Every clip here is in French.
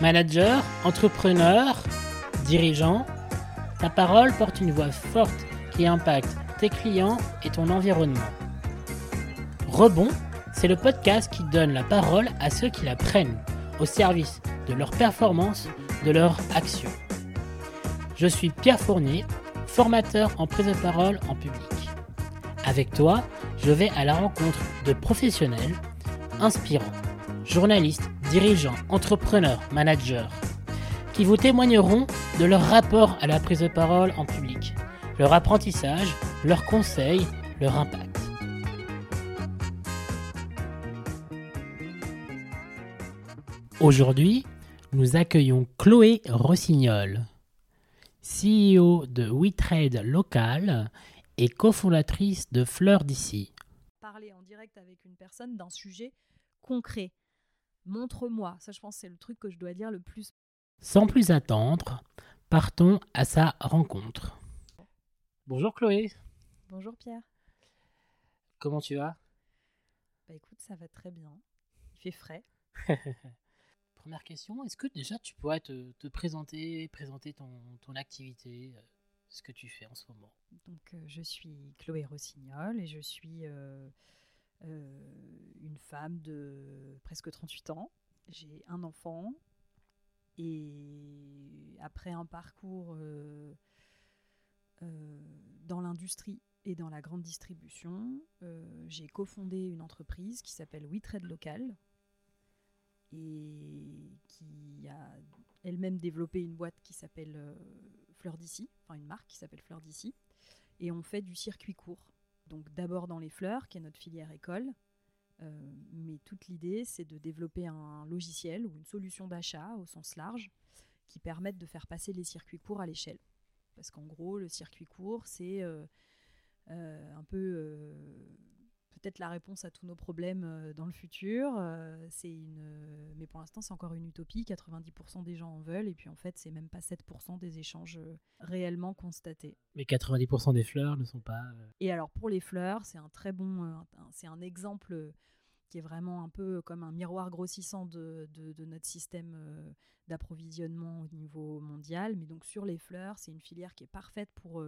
Manager, entrepreneur, dirigeant, ta parole porte une voix forte qui impacte tes clients et ton environnement. Rebond, c'est le podcast qui donne la parole à ceux qui la prennent, au service de leur performance, de leur action. Je suis Pierre Fournier, formateur en prise de parole en public. Avec toi, je vais à la rencontre de professionnels inspirants, journalistes, dirigeants, entrepreneurs, managers, qui vous témoigneront de leur rapport à la prise de parole en public, leur apprentissage, leurs conseils, leur impact. Aujourd'hui, nous accueillons Chloé Rossignol, CEO de WeTrade Local et cofondatrice de Fleurs d'ici. Parler en direct avec une personne d'un sujet concret. Montre-moi. Ça, je pense, c'est le truc que je dois dire le plus. Sans plus attendre, partons à sa rencontre. Bonjour Chloé, Bonjour Pierre. comment tu vas? Bah écoute, ça va très bien. Il fait frais. Première question, est-ce que déjà tu pourrais te, te présenter, présenter ton, ton activité, euh, ce que tu fais en ce moment? Donc, euh, je suis Chloé Rossignol et je suis euh, une femme de presque 38 ans. J'ai un enfant et après un parcours euh, euh, dans l'industrie et dans la grande distribution, euh, j'ai cofondé une entreprise qui s'appelle WeTrade Local et qui a elle-même développé une boîte qui s'appelle euh, Fleur d'ici, enfin une marque qui s'appelle Fleur d'ici. Et on fait du circuit court. Donc d'abord dans les fleurs, qui est notre filière école. Euh, mais toute l'idée, c'est de développer un logiciel ou une solution d'achat au sens large qui permette de faire passer les circuits courts à l'échelle. Parce qu'en gros, le circuit court, c'est euh, euh, un peu peut-être la réponse à tous nos problèmes euh, dans le futur. Euh, c'est une, euh, mais pour l'instant, c'est encore une utopie. 90% des gens en veulent, et puis en fait, c'est même pas 7% des échanges réellement constatés. Mais 90% des fleurs ne sont pas... Et alors pour les fleurs, c'est un très bon, c'est un exemple qui est vraiment un peu comme un miroir grossissant de, de- de notre système d'approvisionnement au niveau mondial. Mais donc sur les fleurs, c'est une filière qui est parfaite pour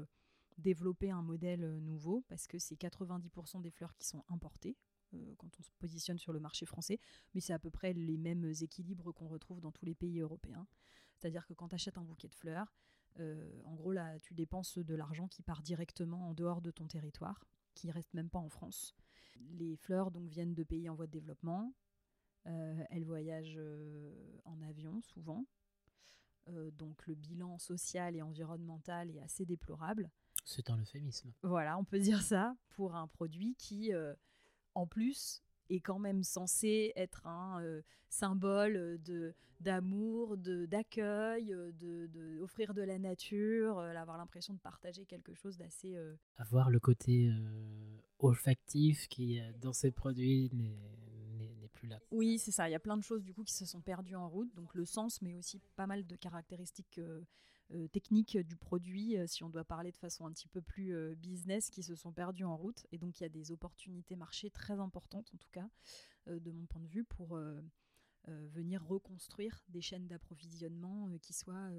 développer un modèle euh, nouveau parce que c'est 90% des fleurs qui sont importées euh, quand on se positionne sur le marché français, mais c'est à peu près les mêmes équilibres qu'on retrouve dans tous les pays européens. C'est-à-dire que quand tu achètes un bouquet de fleurs, euh, en gros, là, tu dépenses de l'argent qui part directement en dehors de ton territoire, qui reste même pas en France. Les fleurs donc viennent de pays en voie de développement. Elles voyagent en avion souvent. Donc le bilan social et environnemental est assez déplorable. C'est un euphémisme. Voilà, on peut dire ça pour un produit qui, euh, en plus, est quand même censé être un euh, symbole de d'amour, de d'accueil, de, de offrir de la nature, euh, avoir l'impression de partager quelque chose d'assez euh, Avoir le côté olfactif qui, dans ces produits, n'est plus là. Oui, c'est ça. Il y a plein de choses du coup qui se sont perdues en route. Donc le sens, mais aussi pas mal de caractéristiques euh, techniques du produit, euh, si on doit parler de façon un petit peu plus euh, business, qui se sont perdues en route. Et donc il y a des opportunités marché très importantes, en tout cas, de mon point de vue, pour venir reconstruire des chaînes d'approvisionnement qui soient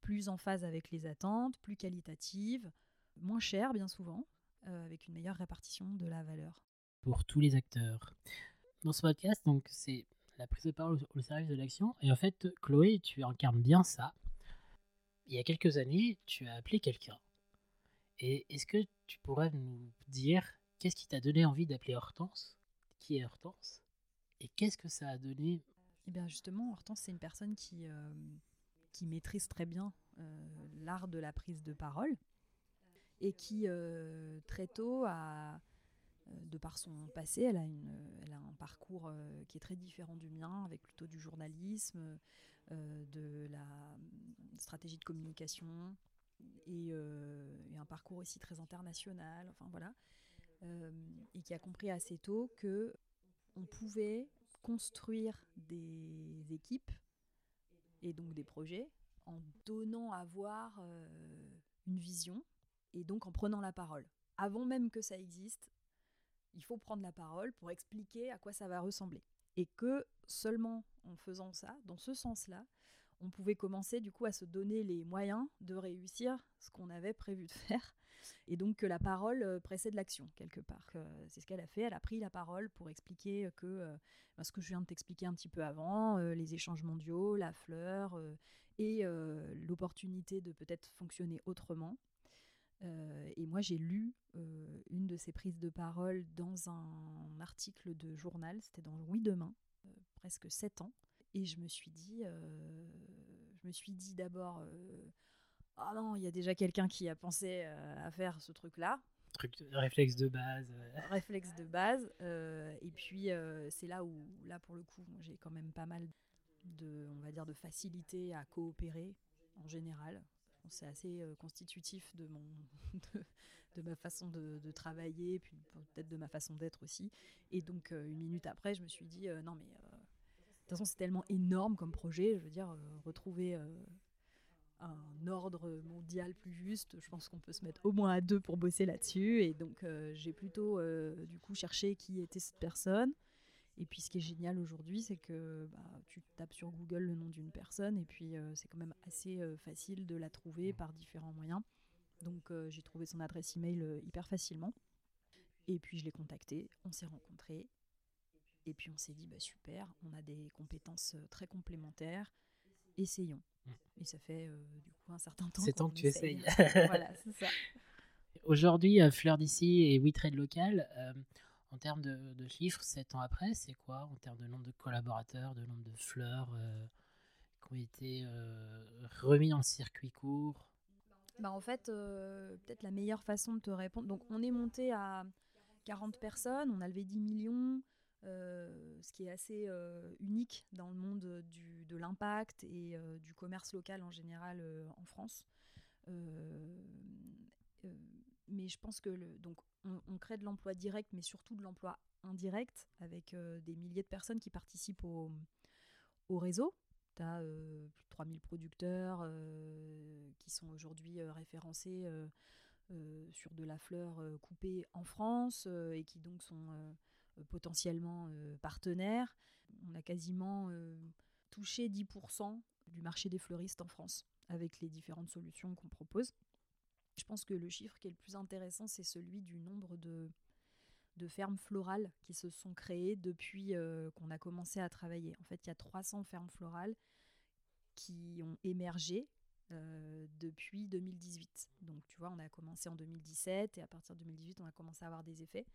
plus en phase avec les attentes, plus qualitatives, moins chères bien souvent, avec une meilleure répartition de la valeur. Pour tous les acteurs. Dans ce podcast, donc, c'est la prise de parole au service de l'action. Et en fait, Chloé, tu incarnes bien ça. Il y a quelques années, tu as appelé quelqu'un. Et est-ce que tu pourrais nous dire qu'est-ce qui t'a donné envie d'appeler Hortense? Qui est Hortense? Et qu'est-ce que ça a donné? Eh bien justement, Hortense, c'est une personne qui, euh, qui maîtrise très bien euh, l'art de la prise de parole et qui euh, très tôt de par son passé, elle a, une, elle a un parcours qui est très différent du mien, avec plutôt du journalisme, de la stratégie de communication et, euh, et un parcours aussi très international. Enfin voilà, Euh, et qui a compris assez tôt que on pouvait construire des équipes et donc des projets en donnant à voir euh, une vision et donc en prenant la parole. Avant même que ça existe, il faut prendre la parole pour expliquer à quoi ça va ressembler. Et que seulement en faisant ça, dans ce sens-là, on pouvait commencer du coup à se donner les moyens de réussir ce qu'on avait prévu de faire. Et donc que la parole euh, précède l'action quelque part. C'est ce qu'elle a fait. Elle a pris la parole pour expliquer que euh, ben, ce que je viens de t'expliquer un petit peu avant, euh, les échanges mondiaux, la fleur et l'opportunité de peut-être fonctionner autrement. Et moi, j'ai lu une de ces prises de parole dans un article de journal, c'était dans Oui Demain, presque sept ans. Et je me suis dit, euh, je me suis dit d'abord, euh, ah non, il y a déjà quelqu'un qui a pensé euh, à faire ce truc-là. Truc, réflexe de base. Réflexe de base. et puis c'est là où, là pour le coup, j'ai quand même pas mal de, on va dire, de facilité à coopérer en général. C'est assez constitutif de mon, de, ma façon de, travailler, puis peut-être de ma façon d'être aussi. Et donc une minute après, je me suis dit, non mais de toute façon, c'est tellement énorme comme projet. Je veux dire, euh, retrouver euh, un ordre mondial plus juste, je pense qu'on peut se mettre au moins à deux pour bosser là-dessus. Et donc, euh, j'ai plutôt, du coup, cherché qui était cette personne. Et puis, ce qui est génial aujourd'hui, c'est que bah, tu tapes sur Google le nom d'une personne et puis c'est quand même assez facile de la trouver par différents moyens. Donc, j'ai trouvé son adresse email hyper facilement. Et puis, je l'ai contacté, on s'est rencontrés. Et puis on s'est dit, bah, super, on a des compétences euh, très complémentaires, essayons. Mm. Et ça fait euh, du coup un certain temps. C'est temps que tu essayes. voilà, c'est ça. Aujourd'hui, euh, Fleur d'ici et WeTrade Local, en termes de, chiffres, 7 ans après, c'est quoi en termes de nombre de collaborateurs, de nombre de fleurs qui ont été remis en circuit court? Bah En fait, peut-être la meilleure façon de te répondre. Donc, on est monté à 40 personnes, on a levé 10 millions. Euh, ce qui est assez euh, unique dans le monde de l'impact et euh, du commerce local en général en France. Mais je pense que donc on, crée de l'emploi direct, mais surtout de l'emploi indirect, avec des milliers de personnes qui participent au, au réseau. Tu as plus de 3000 producteurs qui sont aujourd'hui référencés sur de la fleur coupée en France et qui donc sont euh, potentiellement euh, partenaires. On a quasiment euh, touché 10% du marché des fleuristes en France avec les différentes solutions qu'on propose. Je pense que le chiffre qui est le plus intéressant, c'est celui du nombre de, fermes florales qui se sont créées depuis qu'on a commencé à travailler. En fait, il y a 300 fermes florales qui ont émergé euh, depuis 2018. Donc tu vois, on a commencé en 2017 et à partir de 2018, on a commencé à avoir des effets.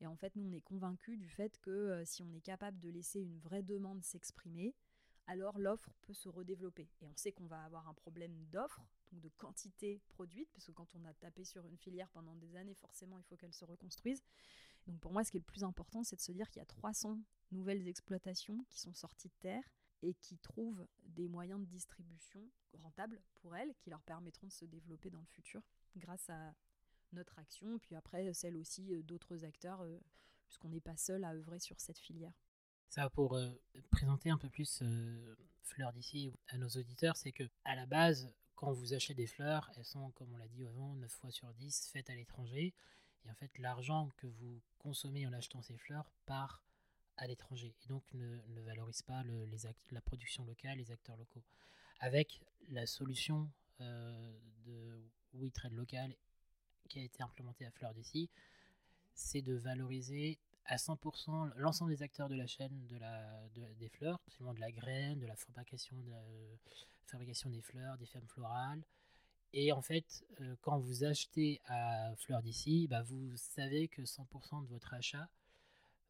Et en fait, nous, on est convaincus du fait que euh, si on est capable de laisser une vraie demande s'exprimer, alors l'offre peut se redévelopper. Et on sait qu'on va avoir un problème d'offre, donc de quantité produite, parce que quand on a tapé sur une filière pendant des années, forcément, il faut qu'elle se reconstruise. Donc pour moi, ce qui est le plus important, c'est de se dire qu'il y a 300 nouvelles exploitations qui sont sorties de terre et qui trouvent des moyens de distribution rentables pour elles, qui leur permettront de se développer dans le futur grâce à notre action, puis après celle aussi euh, d'autres acteurs, euh, puisqu'on n'est pas seul à œuvrer sur cette filière. Ça, pour euh, présenter un peu plus Fleurs d'ici à nos auditeurs, c'est que à la base, quand vous achetez des fleurs, elles sont, comme on l'a dit avant, 9 fois sur 10 faites à l'étranger. Et en fait, l'argent que vous consommez en achetant ces fleurs part à l'étranger et donc ne, valorise pas le, les la production locale, les acteurs locaux. Avec la solution euh, de WeTrade local qui a été implémentée à Fleur d'ici, c'est de valoriser à 100% l'ensemble des acteurs de la chaîne de la, des fleurs, seulement de la graine, de la fabrication, des fleurs, des fermes florales. Et en fait, euh, quand vous achetez à Fleur d'ici, bah vous savez que 100% de votre achat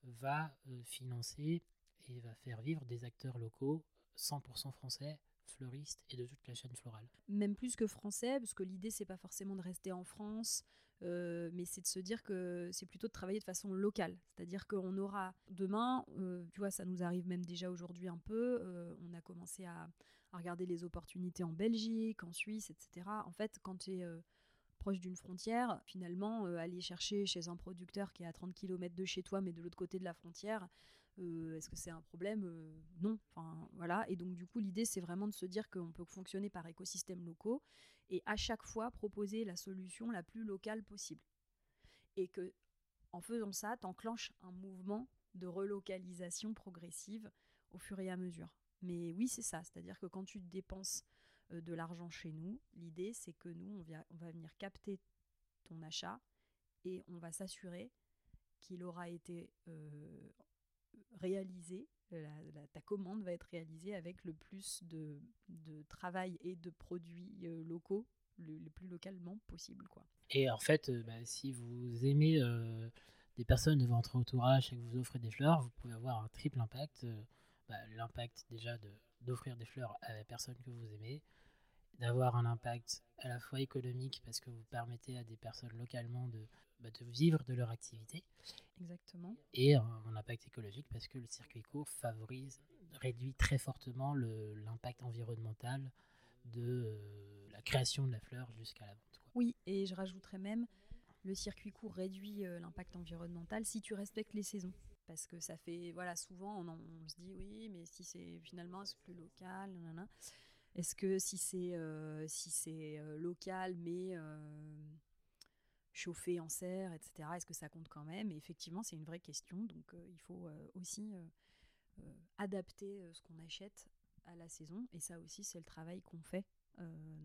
va euh, financer et va faire vivre des acteurs locaux 100% français, fleuristes et de toute la chaîne florale. Même plus que français, parce que l'idée c'est pas forcément de rester en France, euh, mais c'est de se dire que c'est plutôt de travailler de façon locale. C'est-à-dire qu'on aura demain, euh, tu vois, ça nous arrive même déjà aujourd'hui un peu, on a commencé à, regarder les opportunités en Belgique, en Suisse, etc. En fait, quand tu es proche d'une frontière, finalement, euh, aller chercher chez un producteur qui est à 30 km de chez toi, mais de l'autre côté de la frontière, euh, est-ce que c'est un problème euh, Non. Enfin, voilà. Et donc, du coup, l'idée, c'est vraiment de se dire qu'on peut fonctionner par écosystèmes locaux et à chaque fois proposer la solution la plus locale possible. Et que, en faisant ça, tu enclenches un mouvement de relocalisation progressive au fur et à mesure. Mais oui, c'est ça. C'est-à-dire que quand tu dépenses euh, de l'argent chez nous, l'idée, c'est que nous, on, on va venir capter ton achat et on va s'assurer qu'il aura été euh, réalisé, ta commande va être réalisée avec le plus de, travail et de produits euh, locaux le, plus localement possible. Quoi. Et en fait, bah, si vous aimez des personnes de votre entourage et que vous offrez des fleurs, vous pouvez avoir un triple impact. Bah, l'impact déjà d'offrir des fleurs à la personne que vous aimez, d'avoir un impact à la fois économique parce que vous permettez à des personnes localement de, bah, de vivre de leur activité. Exactement. Et un, impact écologique parce que le circuit court favorise, réduit très fortement l'impact environnemental de euh, la création de la fleur jusqu'à la vente. Oui, et je rajouterais même, le circuit court réduit euh, l'impact environnemental si tu respectes les saisons parce que ça fait voilà souvent on, se dit oui mais si c'est finalement c'est plus local est-ce que si c'est euh, si c'est euh, local mais euh, chauffé en serre etc est-ce que ça compte quand même? Et effectivement c'est une vraie question. Donc il faut aussi adapter ce qu'on achète à la saison. Et ça aussi c'est le travail qu'on fait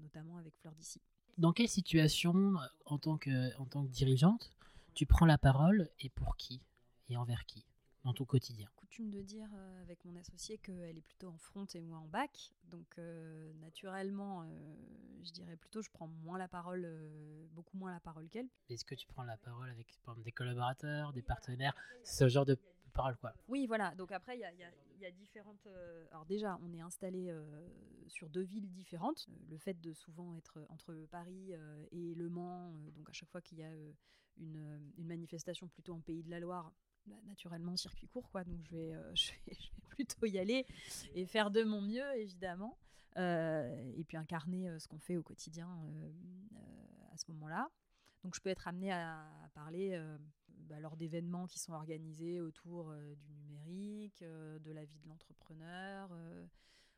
notamment avec Fleur d'ici. Dans quelle situation en tant que en tant que dirigeante tu prends la parole et pour qui? Et envers qui? Dans ton quotidien Coutume de dire euh, avec mon associé qu'elle est plutôt en front et moi en bac. Donc euh, naturellement, euh, je dirais plutôt je prends moins la parole, beaucoup moins la parole qu'elle. Est-ce que tu prends la parole avec des collaborateurs, des partenaires Ce genre de parole quoi? Oui, voilà. Donc après, il y, y a, différentes... alors déjà, on est installé sur deux villes différentes. Le fait de souvent être entre Paris et Le Mans, donc à chaque fois qu'il y a une, une manifestation plutôt en Pays de la Loire, bah, naturellement circuit court, quoi. Donc je vais, euh, je, vais, plutôt y aller et faire de mon mieux, évidemment. Euh, et puis incarner euh, ce qu'on fait au quotidien à ce moment-là. Donc je peux être amenée à, parler bah, lors d'événements qui sont organisés autour du numérique, de la vie de l'entrepreneur.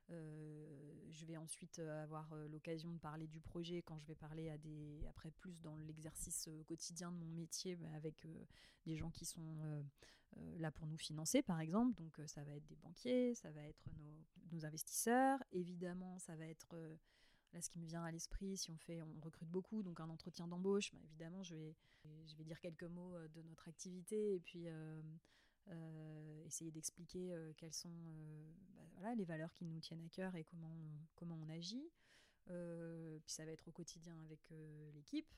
Je vais ensuite avoir l'occasion de parler du projet quand je vais parler à des après plus dans l'exercice quotidien de mon métier bah, avec des gens qui sont euh, là pour nous financer, par exemple. Donc, euh, ça va être des banquiers, ça va être nos, investisseurs. Évidemment, ça va être euh, là ce qui me vient à l'esprit. Si on fait, on recrute beaucoup, donc un entretien d'embauche, bah, évidemment, je vais, je vais dire quelques mots de notre activité et puis essayer d'expliquer quelles sont bah, voilà, les valeurs qui nous tiennent à cœur et comment on, comment on agit. puis ça va être au quotidien avec l'équipe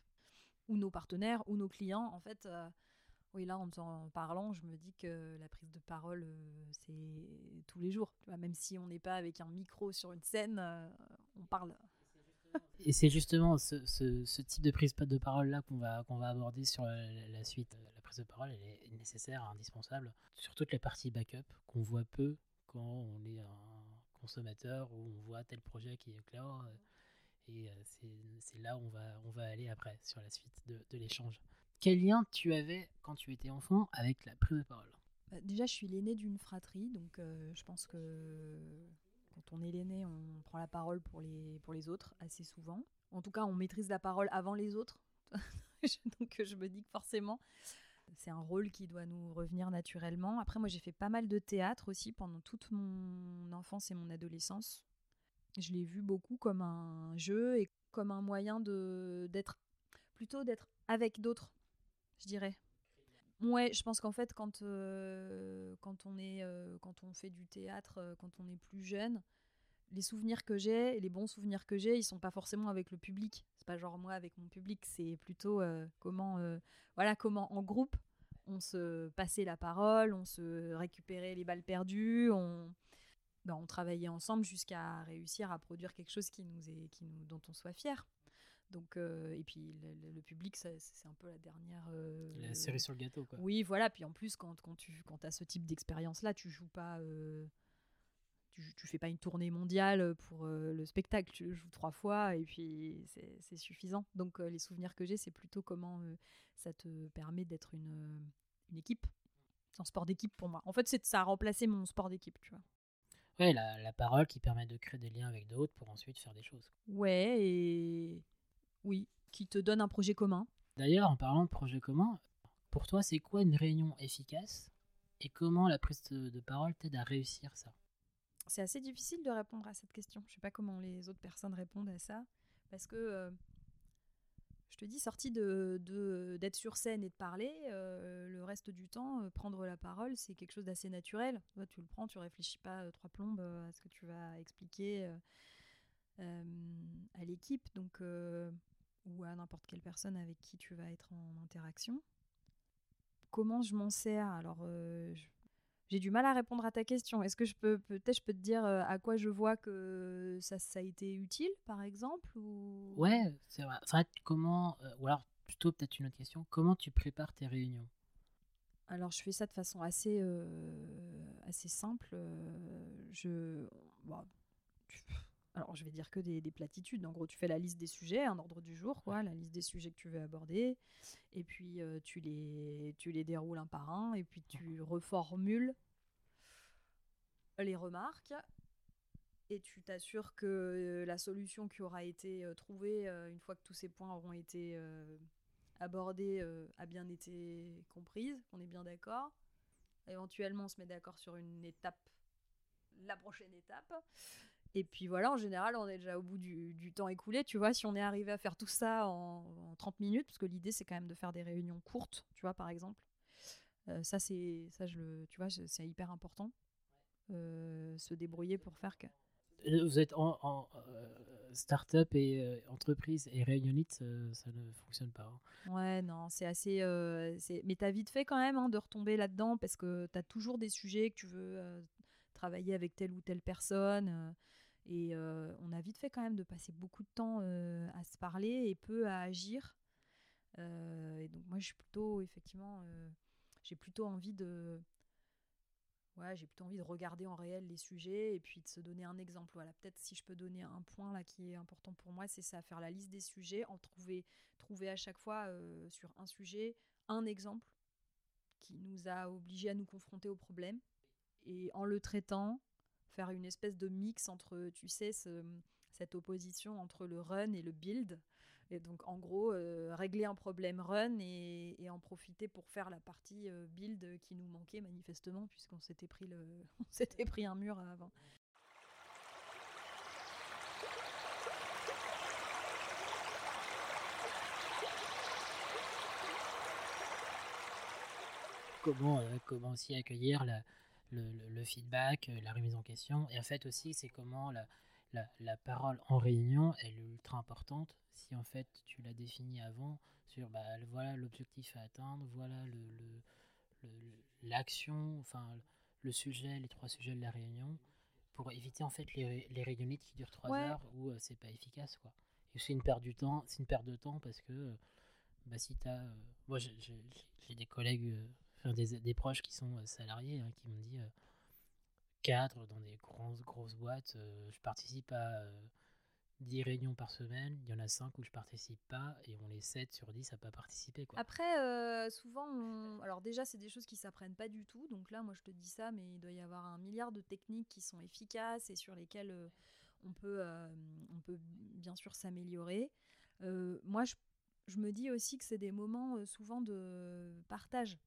ou nos partenaires ou nos clients. En fait, oui, là, en en parlant, je me dis que la prise de parole, euh, c'est tous les jours. même si on n'est pas avec un micro sur une scène, euh, on parle. Et c'est justement ce, type de prise de parole-là qu'on va, qu'on va aborder sur la, suite. La prise de parole, elle est nécessaire, indispensable, sur toutes les parties backup qu'on voit peu quand on est un consommateur ou on voit tel projet qui est clair. Et euh, c'est là où on va, on va aller après, sur la suite de l'échange. Quel lien tu avais quand tu étais enfant avec la prise de parole? Bah, Déjà, je suis l'aîné d'une fratrie, donc euh, je pense que quand on est l'aîné, on prend la parole pour les, pour les autres assez souvent. En tout cas, on maîtrise la parole avant les autres. donc je me dis que forcément, c'est un rôle qui doit nous revenir naturellement. Après, moi, j'ai fait pas mal de théâtre aussi pendant toute mon enfance et mon adolescence. Je l'ai vu beaucoup comme un jeu et comme un moyen de d'être plutôt d'être avec d'autres je dirais. Ouais, je pense qu'en fait, quand, euh, quand, on est, euh, quand on fait du théâtre, euh, quand on est plus jeune, les souvenirs que j'ai, les bons souvenirs que j'ai, ils sont pas forcément avec le public. C'est pas genre moi avec mon public, c'est plutôt comment, voilà, comment en groupe on se passait la parole, on se récupérait les balles perdues, on, ben, on travaillait ensemble jusqu'à réussir à produire quelque chose qui nous est, qui nous, dont on soit fier. Donc, euh, et puis le, public, c'est un peu la dernière. Euh, la série sur le gâteau, quoi. Oui, voilà. Puis en plus, quand, quand tu quand as ce type d'expérience-là, tu joues pas. Euh, tu, tu, fais pas une tournée mondiale pour le spectacle. Tu le joues trois fois et puis c'est suffisant. Donc, les souvenirs que j'ai, c'est plutôt comment ça te permet d'être une, une équipe. C'est un sport d'équipe pour moi. En fait, ça a remplacé mon sport d'équipe, tu vois. Ouais, la, la, parole qui permet de créer des liens avec d'autres pour ensuite faire des choses. Ouais, et oui, qui te donne un projet commun. D'ailleurs, en parlant de projet commun, pour toi, c'est quoi une réunion efficace et comment la prise de parole t'aide à réussir ça? C'est assez difficile de répondre à cette question. Je sais pas comment les autres personnes répondent à ça. Parce que, euh, je te dis, sorti d'être de, sur scène et de parler, euh, le reste du temps, euh, prendre la parole, c'est quelque chose d'assez naturel. Toi, tu le prends, tu réfléchis pas trois plombes à ce que tu vas expliquer à l'équipe. Donc ou à n'importe quelle personne avec qui tu vas être en interaction. Comment je m'en sers? Alors, j'ai du mal à répondre à ta question. Est-ce que je peux peut-être je peux te dire euh, à quoi je vois que ça, ça a été utile, par exemple ou... Ouais, c'est vrai. comment euh, ou alors plutôt peut-être une autre question. Comment tu prépares tes réunions? Alors je fais ça de façon assez euh, assez simple. je alors je vais dire que des, platitudes. En gros, tu fais la liste des sujets, un ordre du jour, quoi, la liste des sujets que tu veux aborder, et puis euh, tu, les, tu les déroules un par un, et puis tu reformules les remarques, et tu t'assures que euh, la solution qui aura été euh, trouvée, une fois que tous ces points auront été abordés, a bien été comprise, qu'on est bien d'accord. Éventuellement, on se met d'accord sur une étape, la prochaine étape. Et puis voilà, en général, on est déjà au bout du, temps écoulé. Tu vois, si on est arrivé à faire tout ça en, 30 minutes, parce que l'idée, c'est quand même de faire des réunions courtes, tu vois, par exemple. Euh, ça, c'est, ça, je le, tu vois, c'est hyper important. Euh, se débrouiller pour faire que. Euh, vous êtes en, start-up et entreprise et réunionite, ça ne fonctionne pas. Hein. Ouais, non, c'est assez. Mais tu as vite fait quand même hein, de retomber là-dedans parce que tu as toujours des sujets que tu veux travailler avec telle ou telle personne. Et euh, on a vite fait quand même de passer beaucoup de temps euh, à se parler et peu à agir. Euh, et donc moi, je suis plutôt, effectivement, j'ai plutôt envie de... Ouais, j'ai plutôt envie de regarder en réel les sujets et puis de se donner un exemple. Voilà, peut-être si je peux donner un point là qui est important pour moi, c'est ça, faire la liste des sujets, en trouver, trouver à chaque fois sur un sujet un exemple qui nous a obligés à nous confronter au problème et en le traitant, faire une espèce de mix entre, tu sais, cette opposition entre le run et le build. Et donc, en gros, euh, régler un problème run et, en profiter pour faire la partie euh, build qui nous manquait manifestement, puisqu'on s'était pris, le... pris un mur avant. Comment, euh, comment aussi accueillir la, le, feedback, euh, la remise en question. Et en fait aussi, c'est comment la, la, parole en réunion, elle est ultra importante. Si en fait tu l'as définie avant, sur bah, voilà l'objectif à atteindre, voilà le, l'action, enfin le sujet, les trois sujets de la réunion, pour éviter en fait les, les réunionites qui durent trois heures où euh, c'est pas efficace quoi. Et c'est une perte du temps, c'est une perte de temps parce que euh, bah, si tu as. moi j'ai des collègues des, proches qui sont euh, salariés hein, qui m'ont dit euh, cadre dans des grosses, grosses boîtes, euh, je participe à 10 réunions par semaine, il y en a 5 où je participe pas et on les 7 sur 10 à pas participer. Quoi. Après, souvent, alors déjà, c'est des choses qui s'apprennent pas du tout. Donc là, moi, je te dis ça, mais il doit y avoir un milliard de techniques qui sont efficaces et sur lesquelles on, peut, on peut bien sûr s'améliorer. moi, je, me dis aussi que c'est des moments souvent de partage.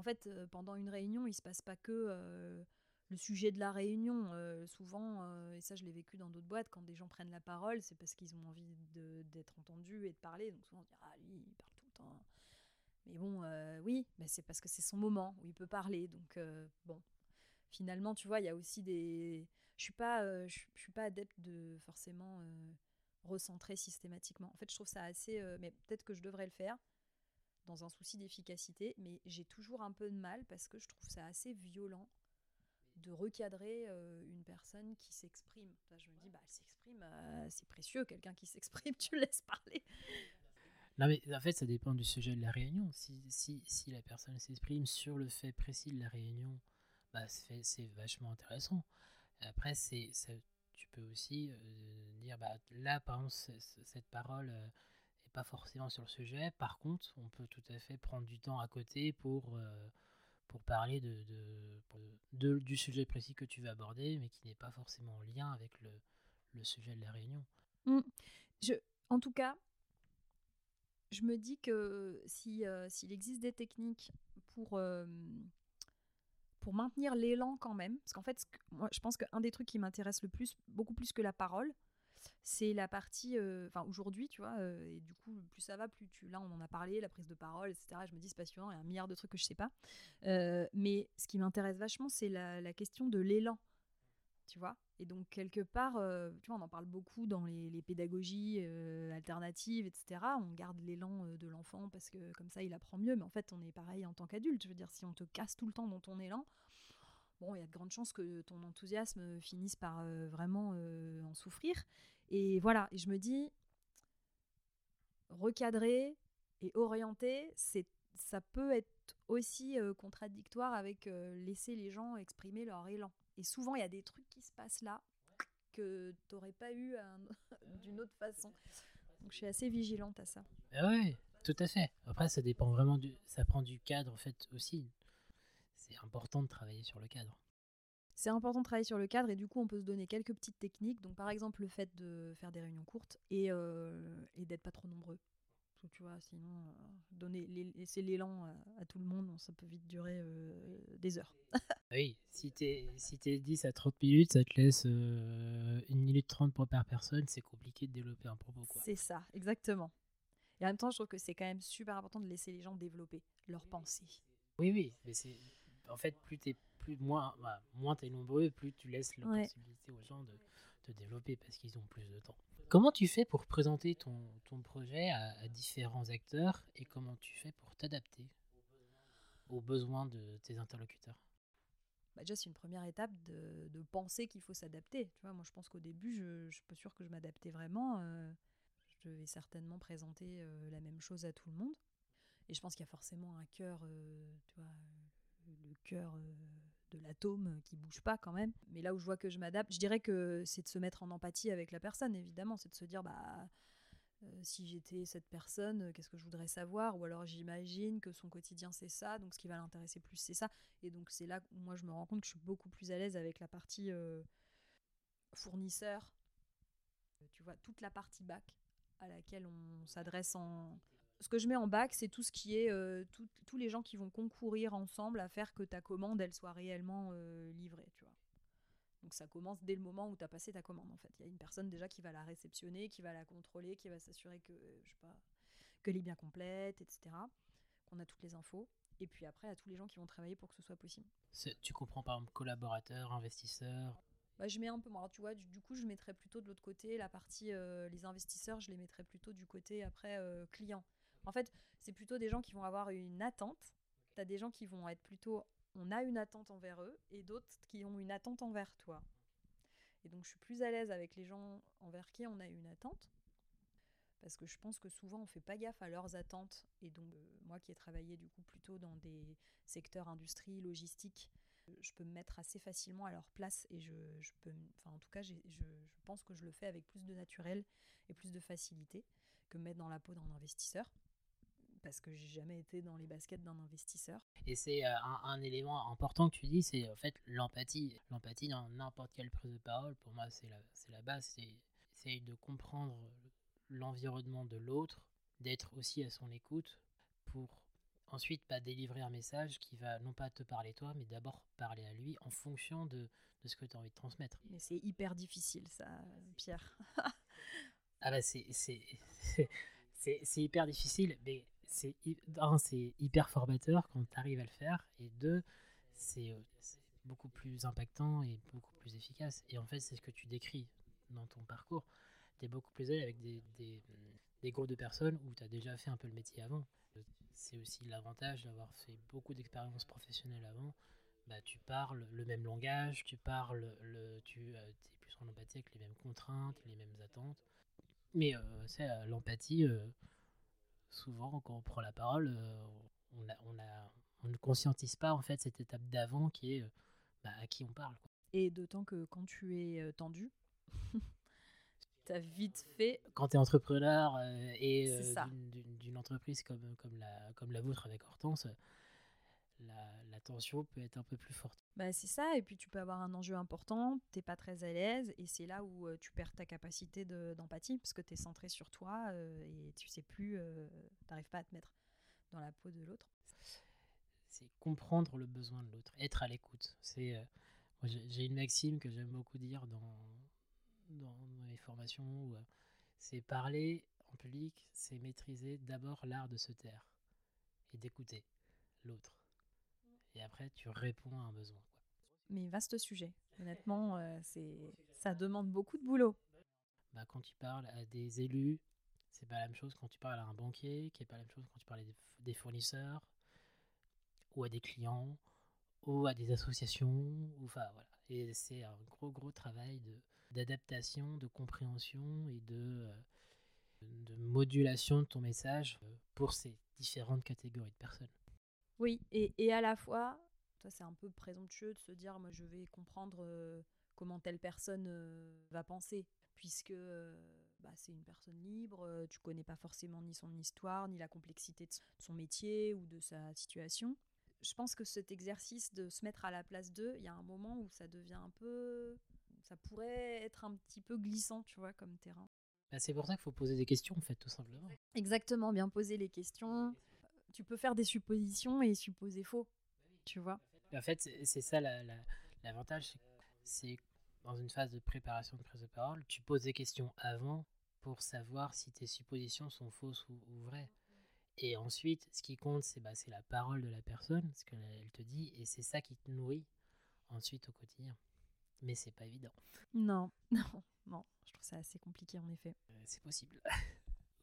En fait, euh, pendant une réunion, il ne se passe pas que euh, le sujet de la réunion. Euh, souvent, et ça je l'ai vécu dans d'autres boîtes, quand des gens prennent la parole, c'est parce qu'ils ont envie d'être entendus et de parler. Donc souvent on dit ah lui il parle tout le temps. Mais bon, oui, mais c'est parce que c'est son moment où il peut parler. Donc bon, finalement tu vois, il y a aussi des. Je suis suis pas adepte de forcément recentrer systématiquement. En fait, je trouve ça assez. mais peut-être que je devrais le faire dans un souci d'efficacité, mais j'ai toujours un peu de mal parce que je trouve ça assez violent de recadrer euh, une personne qui s'exprime. je me dis, bah, elle s'exprime, euh, c'est précieux, quelqu'un qui s'exprime, tu le laisses parler. Non, mais en fait, ça dépend du sujet de la réunion. Si, si, si la personne s'exprime sur le fait précis de la réunion, bah, c'est vachement intéressant. Après, c'est tu peux aussi euh, dire, bah, là, par exemple, cette parole pas forcément sur le sujet. Par contre, on peut tout à fait prendre du temps à côté pour, euh, pour parler de, du sujet précis que tu veux aborder, mais qui n'est pas forcément en lien avec le, le sujet de la réunion. Mmh. En tout cas, je me dis que si, euh, s'il existe des techniques pour, pour maintenir l'élan quand même. Parce qu'en fait, moi, je pense qu'un des trucs qui m'intéresse le plus, beaucoup plus que la parole, c'est la partie, euh, enfin aujourd'hui, tu vois, euh, et du coup, plus ça va, plus tu, là, on en a parlé, la prise de parole, etc. Je me dis, c'est passionnant, il y a un milliard de trucs que je sais pas. Euh, mais ce qui m'intéresse vachement, c'est la, question de l'élan, tu vois. Et donc, quelque part, tu vois, on en parle beaucoup dans les, pédagogies alternatives, etc. On garde l'élan de l'enfant parce que comme ça, il apprend mieux. Mais en fait, on est pareil en tant qu'adulte. Je veux dire, si on te casse tout le temps dans ton élan, bon, il y a de grandes chances que ton enthousiasme finisse par vraiment en souffrir. Et voilà, et je me dis, recadrer et orienter, c'est, ça peut être aussi euh, contradictoire avec euh, laisser les gens exprimer leur élan. Et souvent, il y a des trucs qui se passent là que tu n'aurais pas eu d'une autre façon. Donc je suis assez vigilante à ça. Ah oui, tout à fait. Après, ça dépend vraiment du, ça prend du cadre en fait aussi. C'est important de travailler sur le cadre c'est important de travailler sur le cadre et du coup on peut se donner quelques petites techniques. Donc par exemple le fait de faire des réunions courtes et, euh, et d'être pas trop nombreux. tu vois, sinon euh, donner laisser l'élan à, tout le monde, ça peut vite durer euh, des heures. oui, si t'es si es 10 à 30 minutes, ça te laisse une minute 30 pour par personne, c'est compliqué de développer un propos. C'est ça, exactement. Et en même temps, je trouve que c'est quand même super important de laisser les gens développer leurs pensées. Oui, oui, mais c'est en fait plus t'es plus moins, bah, moins tu es nombreux, plus tu laisses la possibilité aux gens de te développer parce qu'ils ont plus de temps. Comment tu fais pour présenter ton, ton projet à, différents acteurs et comment tu fais pour t'adapter aux besoins de tes interlocuteurs? Bah déjà, c'est une première étape de, de penser qu'il faut s'adapter. Tu vois, moi, je pense qu'au début, je ne suis pas sûre que je m'adaptais vraiment. Euh, je vais certainement présenter euh, la même chose à tout le monde. Et je pense qu'il y a forcément un cœur, euh, tu vois, le cœur euh, de l'atome qui bouge pas quand même. Mais là où je vois que je m'adapte, je dirais que c'est de se mettre en empathie avec la personne, évidemment. C'est de se dire, bah, euh, si j'étais cette personne, euh, qu'est-ce que je voudrais savoir? Ou alors j'imagine que son quotidien c'est ça, donc ce qui va l'intéresser plus c'est ça. Et donc c'est là où moi je me rends compte que je suis beaucoup plus à l'aise avec la partie fournisseur. Tu vois, toute la partie bac à laquelle on s'adresse en, ce que je mets en bac, c'est tout ce qui est euh, tous les gens qui vont concourir ensemble à faire que ta commande elle soit réellement euh, livrée, tu vois. Donc ça commence dès le moment où tu as passé ta commande en fait. Il y a une personne déjà qui va la réceptionner, qui va la contrôler, qui va s'assurer que je sais pas qu'elle est bien complète, etc. Qu'on a toutes les infos. Et puis après à tous les gens qui vont travailler pour que ce soit possible. Tu comprends par exemple collaborateurs, investisseurs? Bah, je mets un peu moins. tu vois, du, coup, je mettrais plutôt de l'autre côté la partie euh, les investisseurs, je les mettrais plutôt du côté après client. En fait, c'est plutôt des gens qui vont avoir une attente. Tu as des gens qui vont être plutôt on a une attente envers eux et d'autres qui ont une attente envers toi. Et donc je suis plus à l'aise avec les gens envers qui on a une attente parce que je pense que souvent on fait pas gaffe à leurs attentes et donc euh, moi qui ai travaillé du coup plutôt dans des secteurs industrie, logistique, euh, je peux me mettre assez facilement à leur place et je, peux enfin en tout cas je, je, pense que je le fais avec plus de naturel et plus de facilité que me mettre dans la peau d'un investisseur parce que j'ai jamais été dans les baskets d'un investisseur. Et c'est euh, un, élément important que tu dis, c'est en fait l'empathie. L'empathie dans n'importe quelle prise de parole, pour moi, c'est la, la base. C'est essayer de comprendre l'environnement de l'autre, d'être aussi à son écoute pour ensuite pas délivrer un message qui va non pas te parler toi, mais d'abord parler à lui en fonction de, de ce que tu as envie de transmettre. Mais c'est hyper difficile ça, Pierre. ah bah c'est c'est hyper difficile, mais c'est c'est hyper formateur quand tu arrives à le faire, et deux, euh, c'est beaucoup plus impactant et beaucoup plus efficace. Et en fait, c'est ce que tu décris dans ton parcours. Tu es beaucoup plus à avec des, des, des, groupes de personnes où tu as déjà fait un peu le métier avant. C'est aussi l'avantage d'avoir fait beaucoup d'expériences professionnelles avant. Bah, tu parles le même langage, tu parles, le, tu euh, es plus en empathie avec les mêmes contraintes, les mêmes attentes. Mais euh, c'est l'empathie, souvent quand on prend la parole, euh, on, on, a, on ne conscientise pas en fait cette étape d'avant qui est euh, bah, à qui on parle. Et d'autant que quand tu es euh, tendu, tu as vite fait. Quand tu es entrepreneur et d'une entreprise comme, comme, la, comme la vôtre avec Hortense, la, la, tension peut être un peu plus forte. Bah, c'est ça, et puis tu peux avoir un enjeu important, t'es pas très à l'aise, et c'est là où euh, tu perds ta capacité d'empathie, parce que tu es centré sur toi, euh, et tu sais plus, euh, t'arrives pas à te mettre dans la peau de l'autre. c'est comprendre le besoin de l'autre, être à l'écoute. C'est, euh, j'ai une maxime que j'aime beaucoup dire dans, dans, mes formations, où, euh, c'est parler en public, c'est maîtriser d'abord l'art de se taire et d'écouter l'autre. Et après, tu réponds à un besoin. Mais vaste sujet. Honnêtement, euh, c'est ça demande beaucoup de boulot. Bah, quand tu parles à des élus, c'est pas la même chose quand tu parles à un banquier, qui est pas la même chose quand tu parles à des fournisseurs, ou à des clients, ou à des associations. Enfin, voilà. Et c'est un gros, gros travail d'adaptation, de, compréhension et de, euh, de modulation de ton message euh, pour ces différentes catégories de personnes. Oui, et, et à la fois, ça c'est un peu présomptueux de se dire, moi je vais comprendre euh, comment telle personne va penser, puisque bah, c'est une personne libre, tu connais pas forcément ni son histoire, ni la complexité de son métier ou de sa situation je pense que cet exercice de se mettre à la place d'eux, il y a un moment où ça devient un peu. Ça pourrait être un petit peu glissant, tu vois, comme terrain. Bah, c'est pour ça qu'il faut poser des questions, en fait, tout simplement. Exactement, bien poser les questions. Tu peux faire des suppositions et supposer faux, tu vois. En fait, c'est ça l'avantage, c'est dans une phase de préparation de prise de parole, tu poses des questions avant pour savoir si tes suppositions sont fausses ou vraies. Et ensuite, ce qui compte, c'est bah, la parole de la personne, ce qu'elle te dit, et c'est ça qui te nourrit ensuite au quotidien. Mais c'est pas évident. Non, non, non. Je trouve ça assez compliqué en effet. Euh, c'est possible.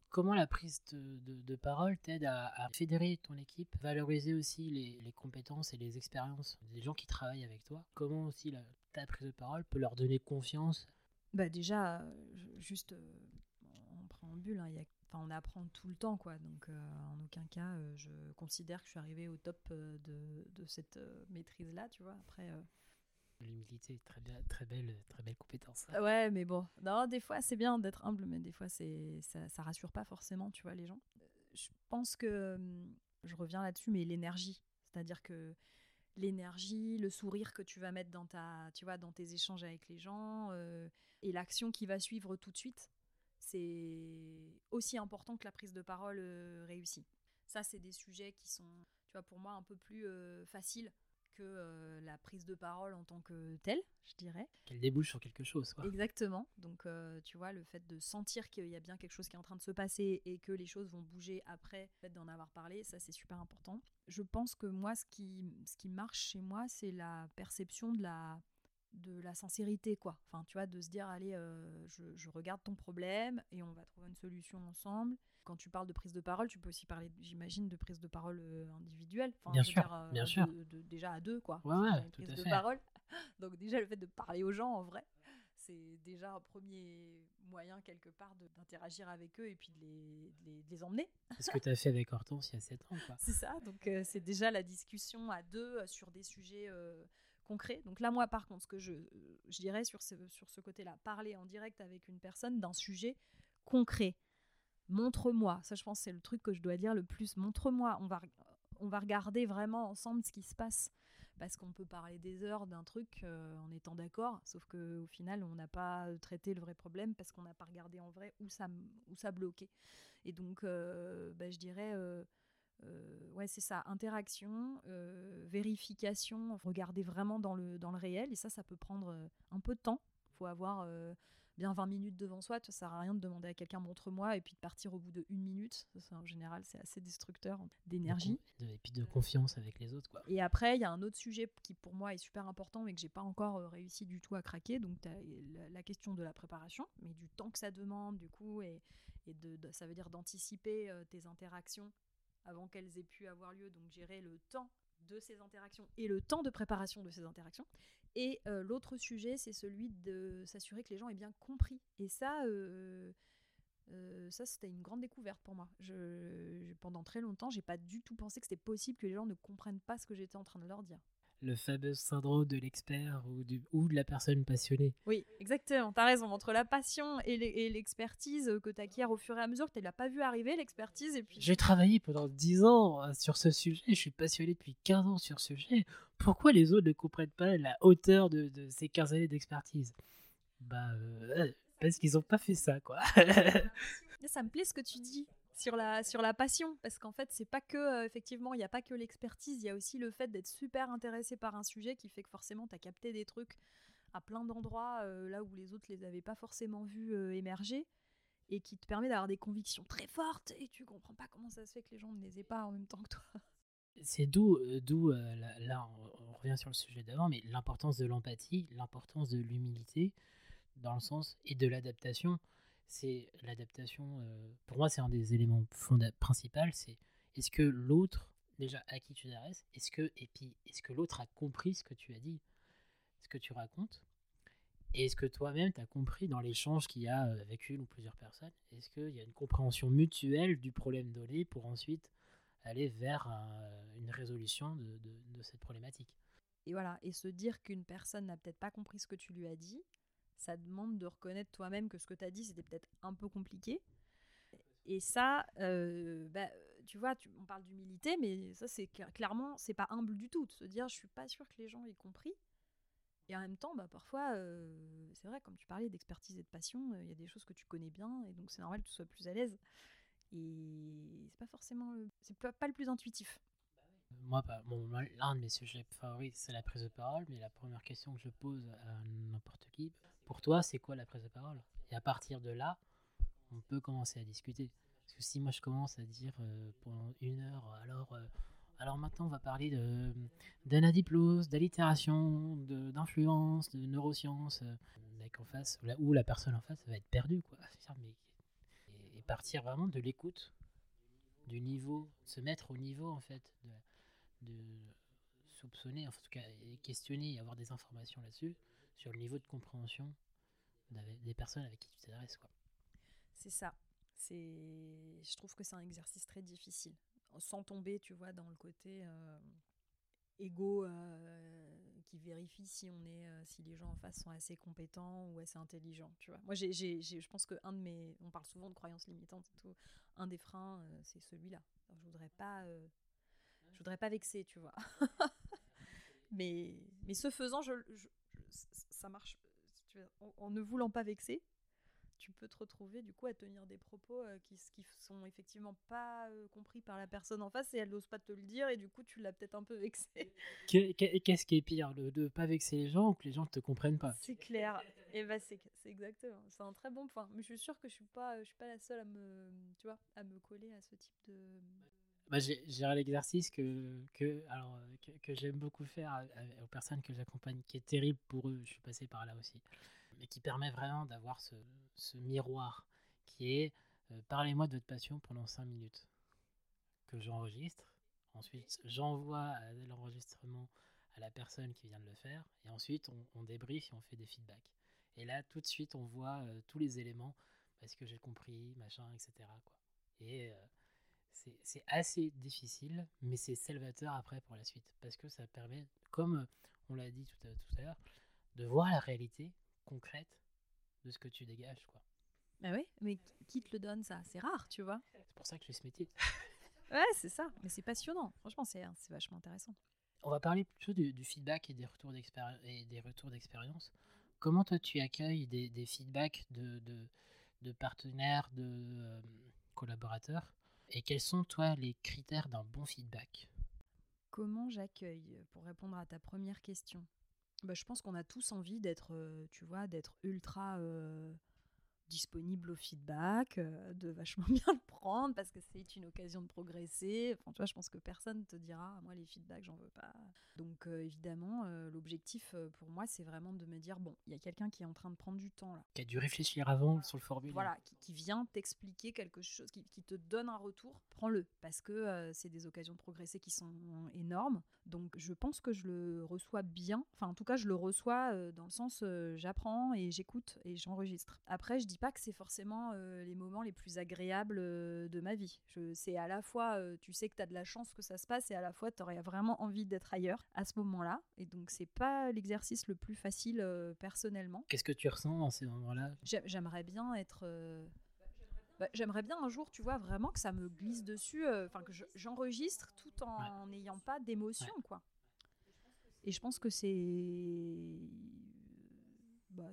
Comment la prise de, parole t'aide à, fédérer ton équipe, valoriser aussi les, compétences et les expériences des gens qui travaillent avec toi? Comment aussi la, ta prise de parole peut leur donner confiance? Bah Déjà, juste euh, en préambule, hein, on apprend tout le temps, quoi. Donc, euh, en aucun cas, euh, je considère que je suis arrivée au top euh, de, cette maîtrise-là, tu vois. L'humilité, très bien, très belle, très belle compétence. Hein. Ouais, mais bon, non, des fois c'est bien d'être humble, mais des fois ça, ça rassure pas forcément, tu vois, les gens. Je pense que je reviens là-dessus, mais l'énergie, c'est-à-dire que l'énergie, le sourire que tu vas mettre dans ta, tu vois, dans tes échanges avec les gens et l'action qui va suivre tout de suite c'est aussi important que la prise de parole euh, réussie. Ça, c'est des sujets qui sont, tu vois, pour moi, un peu plus euh, faciles que euh, la prise de parole en tant que telle, je dirais. Qu'elle débouche sur quelque chose. Quoi. Exactement. Donc, tu vois, le fait de sentir qu'il y a bien quelque chose qui est en train de se passer et que les choses vont bouger après le fait d'en avoir parlé, ça, c'est super important. Je pense que moi, ce qui, ce qui marche chez moi, c'est la perception de la de la sincérité, quoi. Enfin, tu vois, de se dire, allez, euh, je, regarde ton problème et on va trouver une solution ensemble. Quand tu parles de prise de parole, tu peux aussi parler, j'imagine, de prise de parole euh, individuelle. bien sûr, euh, bien sûr. déjà à deux, quoi. Ouais, ouais, prise de parole. Donc déjà, le fait de parler aux gens, en vrai, c'est déjà un premier moyen, quelque part, d'interagir avec eux et puis de les, de les, emmener. C'est ce que tu as fait avec Hortense il y a 7 ans, quoi. C'est ça, donc c'est déjà la discussion à deux sur des sujets concret. Donc là, moi, par contre, ce que je, je dirais sur ce, côté-là, parler en direct avec une personne d'un sujet concret. Montre-moi. Ça, je pense, c'est le truc que je dois dire le plus. Montre-moi. On va, regarder vraiment ensemble ce qui se passe. Parce qu'on peut parler des heures d'un truc euh, en étant d'accord, sauf qu'au final, on n'a pas traité le vrai problème parce qu'on n'a pas regardé en vrai où ça, où ça bloquait. Et donc, euh, bah, je dirais, euh, euh, ouais, c'est ça, interaction, euh, vérification, regarder vraiment dans le, dans le réel. Et ça, ça peut prendre euh, un peu de temps. Il faut avoir bien 20 minutes devant soi. Ça sert à rien de demander à quelqu'un montre-moi et puis de partir au bout de une minute. Ça, en général, c'est assez destructeur d'énergie. Et puis de confiance avec les autres. Quoi. Et après, il y a un autre sujet qui pour moi est super important mais que j'ai pas encore réussi du tout à craquer. Donc, la, la, question de la préparation, mais du temps que ça demande, du coup, et, et de, ça veut dire d'anticiper tes interactions avant qu'elles aient pu avoir lieu, donc gérer le temps de ces interactions et le temps de préparation de ces interactions. Et euh, l'autre sujet, c'est celui de s'assurer que les gens aient bien compris. Et ça, euh, euh, c'était une grande découverte pour moi. Pendant très longtemps, j'ai pas du tout pensé que c'était possible que les gens ne comprennent pas ce que j'étais en train de leur dire le fameux syndrome de l'expert ou, ou de la personne passionnée. Oui, exactement. Tu as raison. Entre la passion et l'expertise que tu acquiers au fur et à mesure, tu ne l'as pas vu arriver, l'expertise. et puis. J'ai travaillé pendant 10 ans euh, sur ce sujet. Je suis passionné depuis 15 ans sur ce sujet. Pourquoi les autres ne comprennent pas la hauteur de, ces 15 années d'expertise? Bah, euh, parce qu'ils n'ont pas fait ça, quoi. ça me plaît ce que tu dis sur la, sur la passion, parce qu'en fait, c'est pas que, euh, effectivement, il n'y a pas que l'expertise, il y a aussi le fait d'être super intéressé par un sujet qui fait que forcément, tu as capté des trucs à plein d'endroits euh, là où les autres les avaient pas forcément vus euh, émerger et qui te permet d'avoir des convictions très fortes et tu comprends pas comment ça se fait que les gens ne les aient pas en même temps que toi. C'est d'où, d'où là, on, revient sur le sujet d'avant, mais l'importance de l'empathie, l'importance de l'humilité, dans le sens et de l'adaptation c'est l'adaptation. Euh, pour moi, c'est un des éléments principaux. C'est est-ce que l'autre, déjà à qui tu t'adresses, est-ce que et puis est-ce que l'autre a compris ce que tu as dit, ce que tu racontes, et est-ce que toi-même tu as compris dans l'échange qu'il y a euh, avec une ou plusieurs personnes, est-ce qu'il y a une compréhension mutuelle du problème donné pour ensuite aller vers une résolution de, de cette problématique? Et voilà, et se dire qu'une personne n'a peut-être pas compris ce que tu lui as dit, ça demande de reconnaître toi-même que ce que tu as dit, c'était peut-être un peu compliqué. Et ça, euh, bah, tu vois, on parle d'humilité, mais ça, c'est clairement, c'est pas humble du tout de se dire, je suis pas sûr que les gens aient compris. Et en même temps, bah, parfois, euh, c'est vrai, comme tu parlais d'expertise et de passion, euh, il y a des choses que tu connais bien, et donc c'est normal que tu sois plus à l'aise. Et c'est pas forcément, c'est pas, le plus intuitif. Moi, bah, l'un de mes sujets favoris, c'est la prise de parole, mais la première question que je pose à n'importe qui, pour toi, c'est quoi la prise de parole? Et à partir de là, on peut commencer à discuter. Parce que si moi je commence à dire euh, pendant une heure, alors, euh, alors maintenant on va parler d'anadiplose, d'allitération, d'influence, de, neurosciences, euh, en face, ou la personne en face va être perdue. Et, partir vraiment de l'écoute, du niveau, se mettre au niveau en fait, de, soupçonner, en tout cas questionner avoir des informations là-dessus sur le niveau de compréhension des personnes avec qui tu t'adresses. C'est ça. Je trouve que c'est un exercice très difficile, sans tomber, tu vois, dans le côté euh, égo euh, qui vérifie si on est, euh, si les gens en face sont assez compétents ou assez intelligents, tu vois. Moi, j'ai, je pense que un de mes, on parle souvent de croyances limitantes et tout, un des freins, c'est celui-là. je voudrais pas, je voudrais pas vexer, tu vois. mais, mais ce faisant, je, ça marche. en, ne voulant pas vexer, tu peux te retrouver du coup à tenir des propos euh, qui, qui sont effectivement pas euh, compris par la personne en face et elle n'ose pas te le dire et du coup tu l'as peut-être un peu vexé. Qu'est-ce qui est pire, de ne pas vexer les gens ou que les gens ne te comprennent pas? C'est clair. Et bah c'est exactement. C'est un très bon point. Mais je suis sûre que je suis pas, je suis pas la seule à me, tu vois, à me coller à ce type de bah, j'ai l'exercice que, que, alors, que, que j'aime beaucoup faire aux personnes que j'accompagne, qui est terrible pour eux, je suis passé par là aussi, mais qui permet vraiment d'avoir ce, ce, miroir qui est euh, parlez-moi de votre passion pendant 5 minutes, que j'enregistre. Ensuite, j'envoie l'enregistrement à la personne qui vient de le faire, et ensuite on, on débrief et on fait des feedbacks. Et là, tout de suite, on voit euh, tous les éléments, parce que j'ai compris, machin, etc. Quoi. Et. Euh, c'est assez difficile, mais c'est salvateur après pour la suite. Parce que ça permet, comme on l'a dit tout à, tout à l'heure, de voir la réalité concrète de ce que tu dégages. Quoi. Bah oui, mais qui te le donne ça? C'est rare, tu vois. C'est pour ça que je fais ce métier. ouais, c'est ça. Mais c'est passionnant. Franchement, c'est vachement intéressant. On va parler plutôt du, du feedback et des retours d'expérience. Comment toi tu accueilles des, des feedbacks de, de, de, partenaires, de euh, collaborateurs? Et quels sont, toi, les critères d'un bon feedback? Comment j'accueille Pour répondre à ta première question, bah, je pense qu'on a tous envie d'être, euh, tu vois, d'être ultra euh, disponible au feedback, euh, de vachement bien le prendre parce que c'est une occasion de progresser. Enfin, tu vois, je pense que personne te dira, moi les feedbacks, j'en veux pas. Donc euh, évidemment, euh, l'objectif pour moi, c'est vraiment de me dire, bon, il y a quelqu'un qui est en train de prendre du temps là. Qui a dû réfléchir avant sur le formulaire. Voilà, qui, vient t'expliquer quelque chose, qui, qui, te donne un retour, prends-le parce que c'est des occasions de progresser qui sont énormes. Donc je pense que je le reçois bien. Enfin, en tout cas, je le reçois dans le sens, j'apprends et j'écoute et j'enregistre. Après, je dis pas que c'est forcément euh, les moments les plus agréables euh, de ma vie. C'est à la fois, euh, tu sais que tu as de la chance que ça se passe, et à la fois, tu aurais vraiment envie d'être ailleurs à ce moment-là. Et donc, c'est pas l'exercice le plus facile personnellement. Qu'est-ce que tu ressens dans ces moments-là? J'aimerais bien être. Bah, j'aimerais bien un jour, tu vois, vraiment que ça me glisse dessus, enfin que j'enregistre tout en n'ayant pas d'émotion, quoi. Et je pense que c'est. Bah,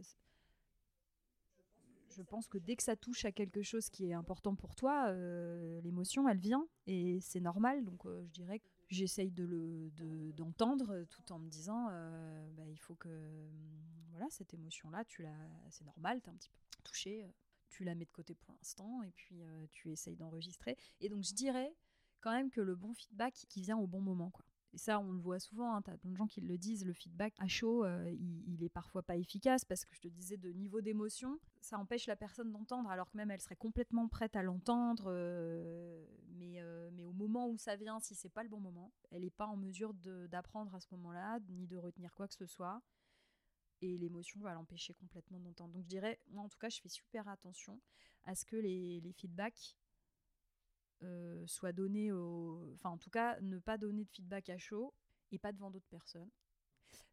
je pense que dès que ça touche à quelque chose qui est important pour toi, euh, l'émotion, elle vient et c'est normal. Donc, euh, je dirais que j'essaye de le d'entendre tout en me disant, euh, bah, il faut que voilà cette émotion-là, tu la, c'est normal, tu es un petit peu touché, tu la mets de côté pour l'instant et puis tu essayes d'enregistrer. Et donc, je dirais quand même que le bon feedback qui vient au bon moment, quoi. Et ça, on le voit souvent, hein, tu as plein de gens qui le disent, le feedback à chaud, euh, il, est parfois pas efficace parce que je te disais de niveau d'émotion, ça empêche la personne d'entendre alors que même elle serait complètement prête à l'entendre, euh, mais, euh, mais au moment où ça vient, si c'est pas le bon moment, elle n'est pas en mesure d'apprendre à ce moment-là, ni de retenir quoi que ce soit. Et l'émotion va l'empêcher complètement d'entendre. Donc je dirais, moi en tout cas, je fais super attention à ce que les, les feedbacks euh, soit donné au... Enfin, en tout cas, ne pas donner de feedback à chaud et pas devant d'autres personnes.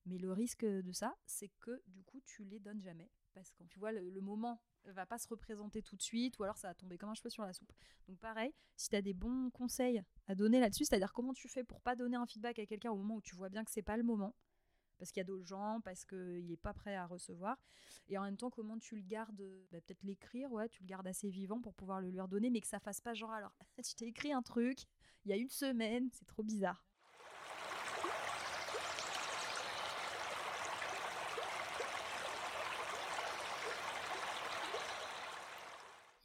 Mais le risque de ça, c'est que du coup, tu les donnes jamais. Parce que tu vois, le, le, moment va pas se représenter tout de suite, ou alors ça va tomber comme un cheveu sur la soupe. Donc pareil, si tu as des bons conseils à donner là-dessus, c'est-à-dire comment tu fais pour pas donner un feedback à quelqu'un au moment où tu vois bien que c'est pas le moment, parce qu'il y a d'autres gens, parce qu'il n'est pas prêt à recevoir. Et en même temps, comment tu le gardes bah, Peut-être l'écrire, ouais, tu le gardes assez vivant pour pouvoir le lui redonner, mais que ça fasse pas genre, alors, tu t'ai écrit un truc il y a une semaine, c'est trop bizarre.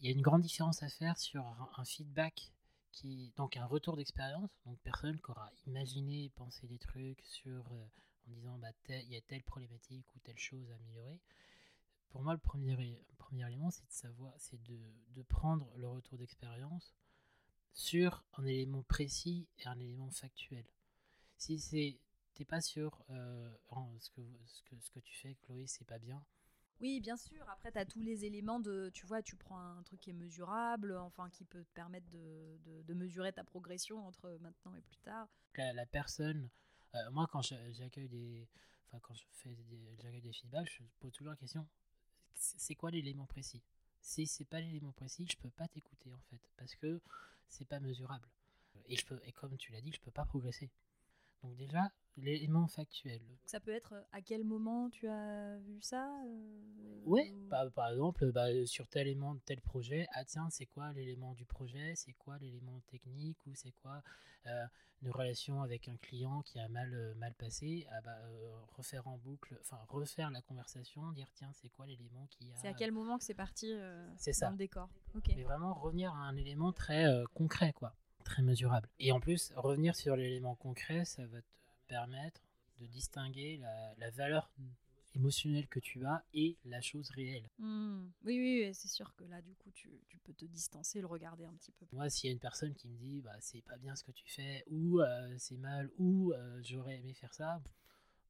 Il y a une grande différence à faire sur un feedback qui donc un retour d'expérience, donc personne qui aura imaginé, pensé des trucs sur euh, en disant bah, il y a telle problématique ou telle chose à améliorer. Pour moi, le premier, premier élément, c'est de savoir, c'est de, de, prendre le retour d'expérience sur un élément précis et un élément factuel. Si c'est t'es pas sûr euh, ce, que, ce, que, ce que tu fais, Chloé, c'est pas bien. Oui, bien sûr. Après, tu as tous les éléments de. Tu vois, tu prends un truc qui est mesurable, enfin, qui peut te permettre de, de, de mesurer ta progression entre maintenant et plus tard. La, la personne euh, moi, quand j'accueille des, enfin, quand je fais des, des feedbacks, je pose toujours la question c'est quoi l'élément précis? Si c'est pas l'élément précis, je peux pas t'écouter en fait, parce que c'est pas mesurable. Et je peux, et comme tu l'as dit, je peux pas progresser. Donc déjà, l'élément factuel. Ça peut être à quel moment tu as vu ça euh, Ouais, bah, par exemple, bah, sur tel élément de tel projet, ah tiens, c'est quoi l'élément du projet? C'est quoi l'élément technique? Ou c'est quoi une relation avec un client qui a mal, mal passé ah, bah, Refaire en boucle, enfin refaire la conversation, dire tiens, c'est quoi l'élément qui a. C'est à quel moment que c'est parti ça. dans le décor? Mais vraiment revenir à un élément très concret, quoi très mesurable. Et en plus, revenir sur l'élément concret, ça va te permettre de distinguer la, valeur émotionnelle que tu as et la chose réelle. Mmh. Oui, oui, c'est sûr que là, du coup, tu, tu, peux te distancer, le regarder un petit peu. Moi, s'il y a une personne qui me dit, bah, c'est pas bien ce que tu fais, ou euh, c'est mal, ou euh, j'aurais aimé faire ça,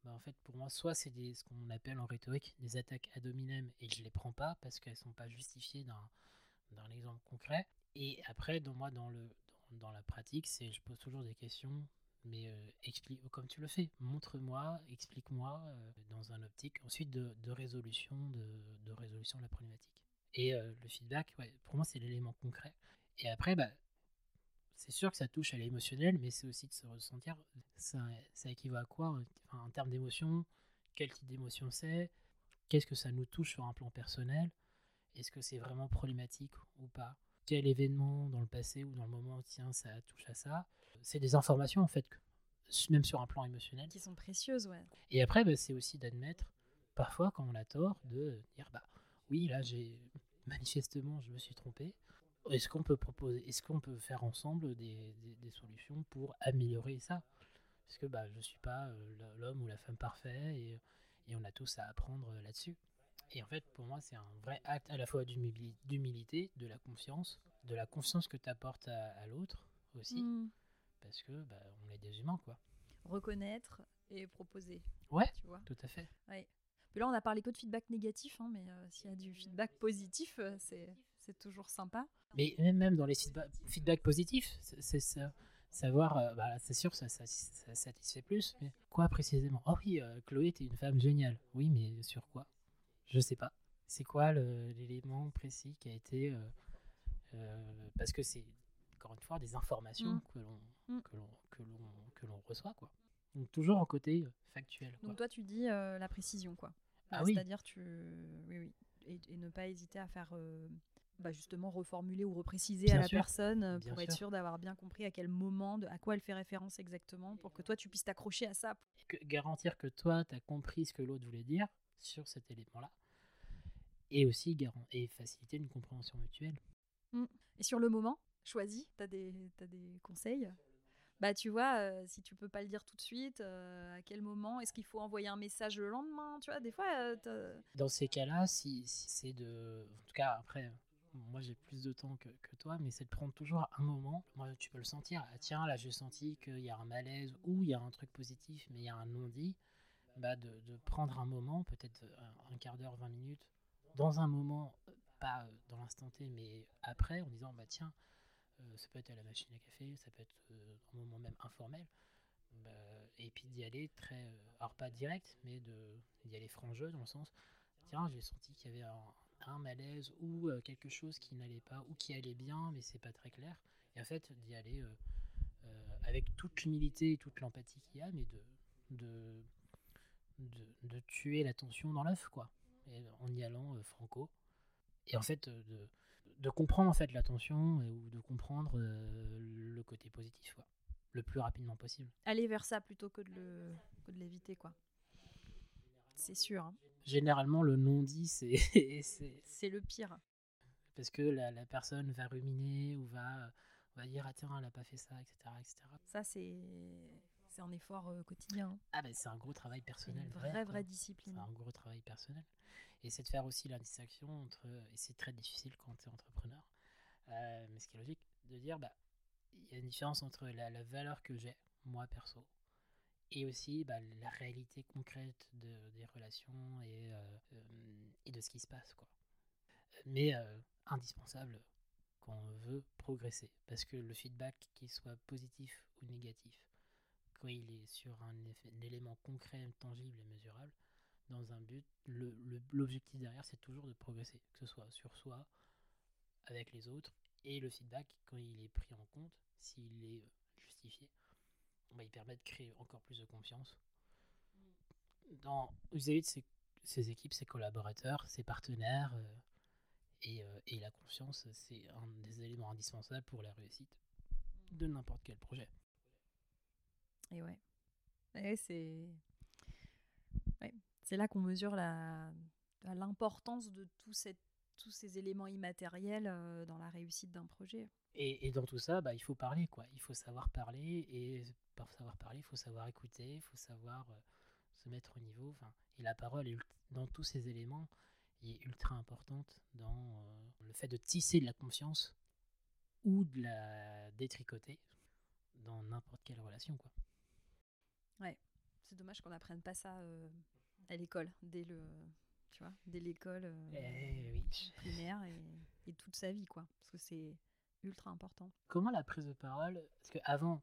bah, en fait, pour moi, soit c'est ce qu'on appelle en rhétorique des attaques ad hominem et je les prends pas parce qu'elles sont pas justifiées dans, l'exemple concret. Et après, dans moi, dans le, dans la pratique, c'est je pose toujours des questions, mais euh, explique comme tu le fais. Montre-moi, explique-moi euh, dans un optique ensuite de, résolution de, résolution de la problématique. Et euh, le feedback, pour moi, c'est l'élément concret. Et après, bah, c'est sûr que ça touche à l'émotionnel, mais c'est aussi de se ressentir. Ça équivaut à quoi en termes d'émotion? Quel type d'émotion c'est? Qu'est-ce que ça nous touche sur un plan personnel? Est-ce que c'est vraiment problématique ou pas? Quel événement dans le passé ou dans le moment, tiens, ça touche à ça? C'est des informations, en fait, même sur un plan émotionnel. Qui sont précieuses, ouais. Et après, bah, c'est aussi d'admettre, parfois, quand on a tort, de dire, bah oui, là, j'ai manifestement, je me suis trompé. Est-ce qu'on peut proposer, est-ce qu'on peut faire ensemble des, des, solutions pour améliorer ça? Parce que bah, je ne suis pas euh, l'homme ou la femme parfait et, et on a tous à apprendre là-dessus. Et en fait, pour moi, c'est un vrai acte à la fois d'humilité, de la confiance, de la confiance que tu apportes à, l'autre aussi. Mm. Parce que bah, on est des humains, quoi. Reconnaître et proposer. Ouais, tu vois tout à fait. Ouais. là, on a parlé que de feedback négatif, hein, mais euh, s'il y a du feedback positif, euh, c'est toujours sympa. Mais même dans les feedback, positifs, c'est savoir, euh, bah, c'est sûr, ça, ça, ça, satisfait plus. Mais quoi précisément? Oh oui, Chloé, t'es une femme géniale. Oui, mais sur quoi? Je sais pas. C'est quoi l'élément précis qui a été. Euh, parce que c'est, encore une fois, des informations mm. que l'on mm. que l'on que l'on reçoit, quoi. Donc, toujours en côté euh, factuel. Donc, toi, tu dis la précision, quoi. Ah oui. C'est-à-dire, tu. Oui, oui. et, et ne pas hésiter à faire euh, bah, justement reformuler ou repréciser à Bien la sûr, personne euh, bien pour être sûr. d'avoir bien compris à quel moment, de, à quoi elle fait référence exactement, pour que toi tu puisses t'accrocher à ça. Que- garantir que toi, tu as compris ce que l'autre voulait dire sur cet élément-là. Et aussi et faciliter une compréhension mutuelle. Et sur le moment, choisis, tu as des, t'as des conseils bah tu vois, euh, si tu peux pas le dire tout de suite, euh, à quel moment Est-ce qu'il faut envoyer un message le lendemain Tu vois, des fois, euh, t'as- Dans ces cas-là, si, c'est de... En tout cas, après, moi j'ai plus de temps que, toi, mais c'est de prendre toujours un moment. Moi, tu peux le sentir. Ah, tiens, là j'ai senti qu'il y a un malaise ou il y a un truc positif, mais il y a un non-dit. Bah, de, prendre un moment, peut-être un, un quart d'heure, 20 minutes, dans un moment, pas dans l'instant T, mais après, en disant, bah tiens, euh, ça peut être à la machine à café, ça peut être euh, un moment même informel. Bah, et puis d'y aller très, euh, alors pas direct, mais d'y aller franc dans le sens, tiens, j'ai senti qu'il y avait un, malaise ou euh, quelque chose qui n'allait pas ou qui allait bien, mais c'est pas très clair. Et en fait, d'y aller avec toute l'humilité et toute l'empathie qu'il y a, mais de, de, de, tuer la tension dans l'œuf, quoi. En y allant franco. Et en fait, de, de comprendre en fait la tension et- ou de comprendre euh, le côté positif, quoi. Le plus rapidement possible. aller vers ça plutôt que de le que de l'éviter quoi. C'est sûr, hein. Généralement, le non-dit, c'est c'est- c'est le pire. parce que la, la personne va ruminer ou va, va dire Ah, tiens, elle n'a pas fait ça, etc. etc. Ça c'est c'est un effort euh, quotidien. hein. Ah, ben c'est un gros travail C'est personnel. une vrai, vraie vraie C'est discipline. un gros travail personnel. Et c'est de faire aussi la distinction entre. Et c'est très difficile quand tu es entrepreneur. euh, mais ce qui est logique, de dire bah, il y a une différence entre la, valeur que j'ai, moi perso, et aussi bah, la réalité concrète de, des relations et, euh, euh, et de ce qui se passe. Quoi. Mais indispensable quand on veut progresser. Parce que le feedback, qu'il soit positif ou négatif, quand il est sur un, un élément concret, tangible et mesurable, dans un but, le- le- l'objectif derrière, c'est toujours de progresser, que ce soit sur soi, avec les autres, et le feedback, quand il est pris en compte, s'il est euh, justifié, bah, il permet de créer encore plus de confiance dans vis-à-vis de ses, ses équipes, ses collaborateurs, ses partenaires, euh, et, euh, et la confiance, c'est un des éléments indispensables pour la réussite de n'importe quel projet. Et ouais. Ouais, c'est. C'est là qu'on mesure la l'importance de tout cette- tous ces éléments immatériels euh, dans la réussite d'un projet. Et, et dans tout ça, bah, il faut parler, quoi. Il faut savoir parler, et pour savoir parler, il faut savoir écouter, il faut savoir euh, se mettre au niveau. Enfin, et la parole, est dans tous ces éléments, est ultra importante dans euh, le fait de tisser de la confiance ou de la détricoter dans n'importe quelle relation, quoi. C'est dommage qu'on n'apprenne pas ça euh, à l'école dès le tu vois, dès l'école euh, Eh oui. primaire et, et toute sa vie quoi parce que c'est ultra important. Comment la prise de parole, parce qu'avant,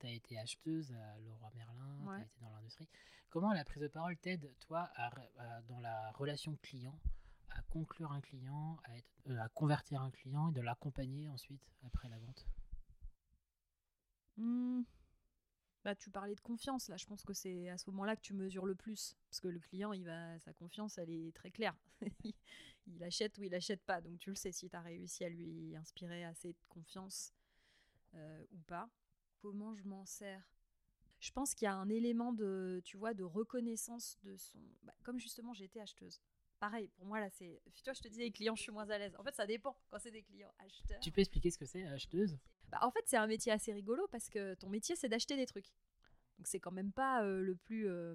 tu as été acheteuse à Leroy Merlin, tu Ouais. as été dans l'industrie, comment la prise de parole t'aide, toi, à re- à- dans la relation client, à conclure un client, à, être- euh, à convertir un client et de l'accompagner ensuite après la vente? Hmm. Bah, tu parlais de confiance, là. Je pense que c'est à ce moment-là que tu mesures le plus. Parce que le client, il va, sa confiance, elle est très claire. il achète ou il achète pas. Donc, tu le sais si tu as réussi à lui inspirer assez de confiance euh, ou pas. Comment je m'en sers? Je pense qu'il y a un élément de, tu vois, de reconnaissance de son. bah, comme justement, été acheteuse. Pareil, pour moi, là, c'est. Tu vois, je te disais, les clients, je suis moins à l'aise. En fait, ça dépend quand c'est des clients acheteurs. Tu peux expliquer ce que c'est, acheteuse? Bah, en fait, c'est un métier assez rigolo parce que ton métier, c'est d'acheter des trucs. Donc, c'est quand même pas euh, le plus. euh,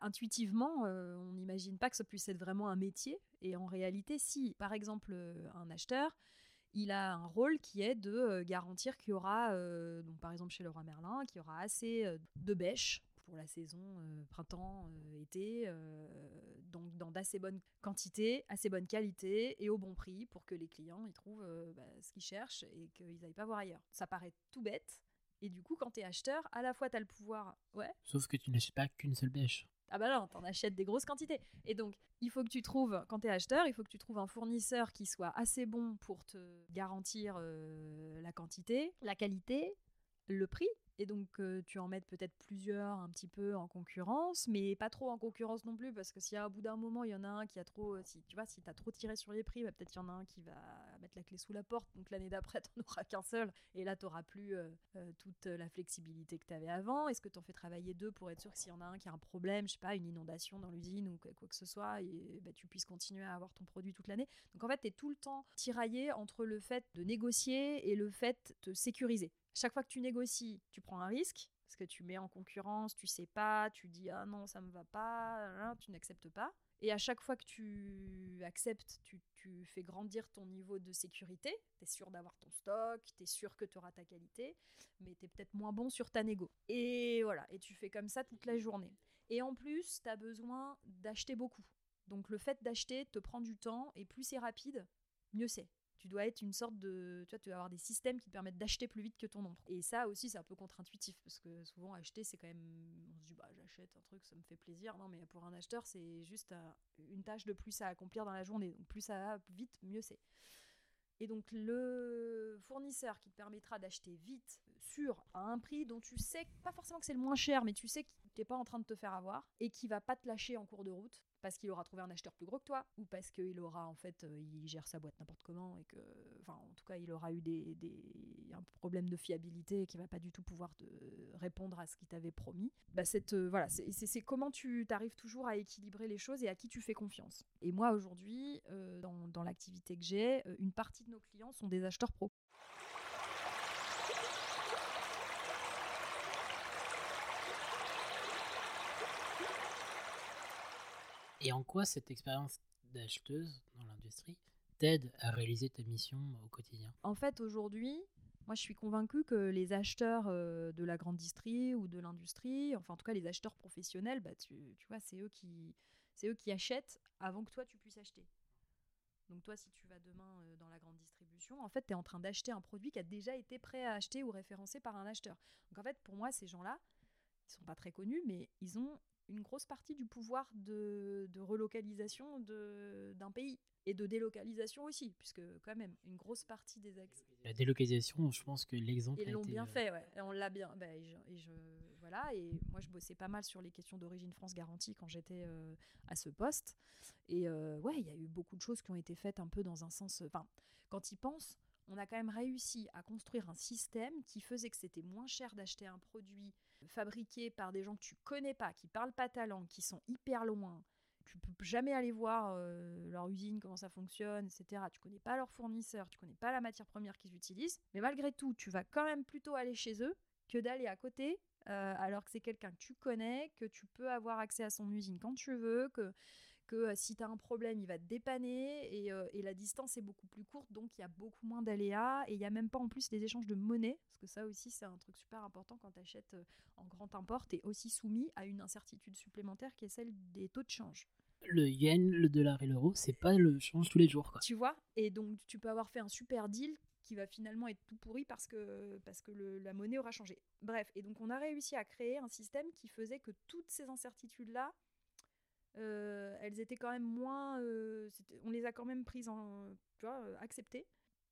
intuitivement, euh, on n'imagine pas que ça puisse être vraiment un métier. Et en réalité, si, par exemple, un acheteur, il a un rôle qui est de garantir qu'il y aura, donc par exemple chez Leroy Merlin, qu'il y aura assez de bêches pour la saison euh, printemps, euh, été, euh, donc dans d'assez bonnes quantités, assez bonne qualité et au bon prix pour que les clients ils trouvent bah, ce qu'ils cherchent et qu'ils n'aillent pas voir ailleurs. Ça paraît tout bête. Et du coup, quand tu es acheteur, à la fois tu as le pouvoir. Ouais, Sauf que tu n'achètes pas qu'une seule bêche. ah bah non, t'en achètes des grosses quantités. Et donc, il faut que tu trouves, quand tu es acheteur, il faut que tu trouves un fournisseur qui soit assez bon pour te garantir euh, la quantité, la qualité, le prix Et donc, tu en mets peut-être plusieurs un petit peu en concurrence, mais pas trop en concurrence non plus, parce que si à bout d'un moment, il y en a un qui a trop. Si, tu vois, si tu as trop tiré sur les prix, bah, peut-être il y en a un qui va mettre la clé sous la porte. Donc, l'année d'après, tu n'en auras qu'un seul. Et là, tu n'auras plus toute la flexibilité que tu avais avant. Est-ce que tu en fais travailler deux pour être sûr que s'il y en a un qui a un problème, je sais pas, une inondation dans l'usine ou quoi, que ce soit, et, bah, tu puisses continuer à avoir ton produit toute l'année? Donc, en fait, tu es tout le temps tiraillé entre le fait de négocier et le fait de sécuriser. Chaque fois que tu négocies, tu prends un risque parce que tu mets en concurrence, tu sais pas, tu dis ah non, ça me va pas, tu n'acceptes pas. Et à chaque fois que tu acceptes, tu, tu fais grandir ton niveau de sécurité. Tu es sûr d'avoir ton stock, tu es sûr que tu auras ta qualité, mais tu es peut-être moins bon sur ta négo. Et voilà, et tu fais comme ça toute la journée. Et en plus, tu as besoin d'acheter beaucoup. Donc le fait d'acheter te prend du temps, et plus c'est rapide, mieux c'est tu dois être une sorte de. Tu vois, tu dois avoir des systèmes qui te permettent d'acheter plus vite que ton ombre. Et ça aussi, c'est un peu contre-intuitif parce que souvent, acheter, c'est quand même. On se dit, bah, j'achète un truc, ça me fait plaisir. Non, mais pour un acheteur, c'est juste une tâche de plus à accomplir dans la journée. Plus ça va vite, mieux c'est. Et donc, le fournisseur qui te permettra d'acheter vite, sûr, à un prix dont tu sais, pas forcément que c'est le moins cher, mais tu sais qu'il n'est pas en train de te faire avoir et qui va pas te lâcher en cours de route parce qu'il aura trouvé un acheteur plus gros que toi ou parce qu'il aura en fait euh, il gère sa boîte n'importe comment et que enfin en tout cas il aura eu des, des un problème de fiabilité et qui va pas du tout pouvoir te répondre à ce qu'il t'avait promis. Bah cette euh, voilà c'est comment tu t'arrives toujours à équilibrer les choses et à qui tu fais confiance. Et moi aujourd'hui euh, dans, l'activité que j'ai une partie de nos clients sont des acheteurs pro Et en quoi cette expérience d'acheteuse dans l'industrie t'aide à réaliser ta mission au quotidien? En fait, aujourd'hui, moi, je suis convaincue que les acheteurs euh, de la grande distrie ou de l'industrie, enfin, en tout cas, les acheteurs professionnels, bah, tu, tu vois, c'est eux, qui, eux qui achètent avant que toi, tu puisses acheter. Donc, toi, si tu vas demain euh, dans la grande distribution, en fait, tu es en train d'acheter un produit qui a déjà été prêt à acheter ou référencé par un acheteur. Donc, en fait, pour moi, ces gens-là, ils sont pas très connus, mais ils ont une grosse partie du pouvoir de, de relocalisation de- d'un pays et de délocalisation aussi, puisque quand même une grosse partie des ex La délocalisation, je pense que l'exemple ils l'ont été, bien euh, fait, ouais. Et on l'a bien. bah, et, je, et je- voilà. Et moi, je bossais pas mal sur les questions d'origine France garantie quand j'étais euh, à ce poste. Et euh, ouais, il y a eu beaucoup de choses qui ont été faites un peu dans un sens. Enfin, quand ils pensent, on a quand même réussi à construire un système qui faisait que c'était moins cher d'acheter un produit fabriqué par des gens que tu connais pas, qui parlent pas ta langue, qui sont hyper loin. Tu peux jamais aller voir euh, leur usine, comment ça fonctionne, etc. Tu connais pas leurs fournisseurs, tu connais pas la matière première qu'ils utilisent. Mais malgré tout, tu vas quand même plutôt aller chez eux que d'aller à côté, euh, alors que c'est quelqu'un que tu connais, que tu peux avoir accès à son usine quand tu veux, que, que euh, si tu as un problème, il va te dépanner, et, euh, et la distance est beaucoup plus courte, donc il y a beaucoup moins d'aléas, et il n'y a même pas en plus les échanges de monnaie, parce que ça aussi c'est un truc super important quand tu achètes en grand import, tu es aussi soumis à une incertitude supplémentaire qui est celle des taux de change. Le yen, le dollar et l'euro, c'est pas le change tous les jours. Quoi. Tu vois? Et donc, tu peux avoir fait un super deal qui va finalement être tout pourri parce que, parce que le- la monnaie aura changé. Bref, et donc on a réussi à créer un système qui faisait que toutes ces incertitudes-là, euh, elles étaient quand même moins... euh, on les a quand même prises euh, acceptées,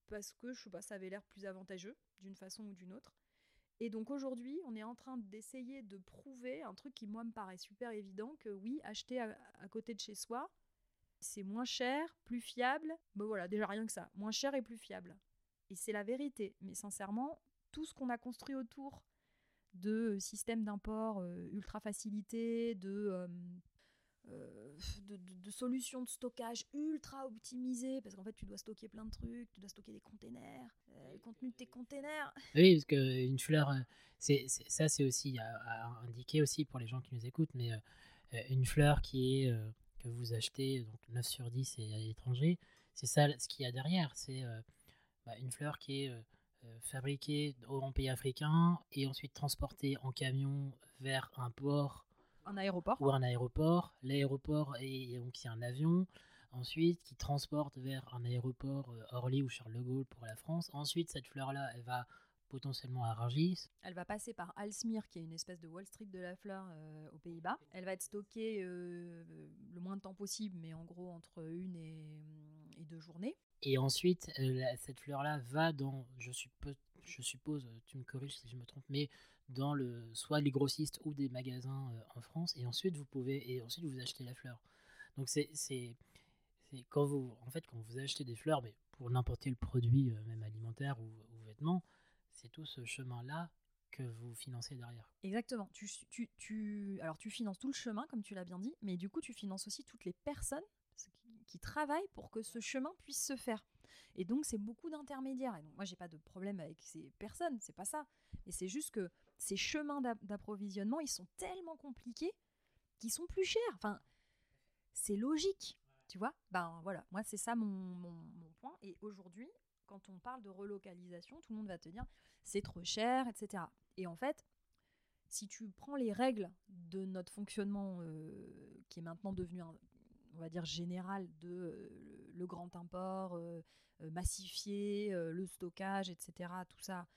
parce que, je sais pas, ça avait l'air plus avantageux, d'une façon ou d'une autre. Et donc aujourd'hui, on est en train d'essayer de prouver un truc qui, moi, me paraît super évident, que oui, acheter à, côté de chez soi, c'est moins cher, plus fiable. Ben voilà, déjà rien que ça, moins cher et plus fiable. Et c'est la vérité. Mais sincèrement, tout ce qu'on a construit autour de systèmes d'import ultra facilités, de, euh, de, de- de solutions de stockage ultra optimisées, parce qu'en fait, tu dois stocker plein de trucs, tu dois stocker des containers, euh, le contenu de tes containers. Oui, parce qu'une fleur, euh, c'est, c'est- ça c'est aussi à, à indiquer aussi pour les gens qui nous écoutent, mais euh, euh, une fleur qui est, euh, que vous achetez, donc 9 sur 10 et à l'étranger, c'est ça ce qu'il y a derrière. C'est euh, bah, une fleur qui est euh, euh, fabriquée en pays africain et ensuite transportée en camion vers un port Un aéroport. ou un aéroport. L'aéroport est donc il y a un avion. Ensuite, qui transporte vers un aéroport euh, Orly ou Charles de Gaulle pour la France. Ensuite, cette fleur-là, elle va potentiellement à Rungis. Elle va passer par Alsmere, qui est une espèce de Wall Street de la fleur euh, aux Pays-Bas. Elle va être stockée euh, le moins de temps possible, mais en gros entre une et, et deux journées. Et ensuite, euh, la- cette fleur-là va dans, je suppose, je suppose, tu me corriges si je me trompe, mais dans le soit les grossistes ou des magasins euh, en France, et ensuite vous pouvez et ensuite vous achetez la fleur. Donc c'est quand vous en fait quand vous achetez des fleurs, mais pour n'importe quel produit, euh, même alimentaire ou, ou vêtements, c'est tout ce chemin-là que vous financez derrière. Exactement. Tu, tu, tu, alors tu finances tout le chemin, comme tu l'as bien dit, mais du coup tu finances aussi toutes les personnes qui, qui travaillent pour que ce chemin puisse se faire. Et donc, c'est beaucoup d'intermédiaires. Et donc, moi, j'ai pas de problème avec ces personnes, c'est pas ça. Mais c'est juste que ces chemins d'approvisionnement, ils sont tellement compliqués qu'ils sont plus chers. Enfin, c'est logique, tu vois. Ben voilà, moi, c'est ça mon, mon, point. Et aujourd'hui, quand on parle de relocalisation, tout le monde va te dire c'est trop cher, etc. Et en fait, si tu prends les règles de notre fonctionnement euh, qui est maintenant devenu un, on va dire général de euh, le grand import, euh, massifier le stockage, etc., tout ça,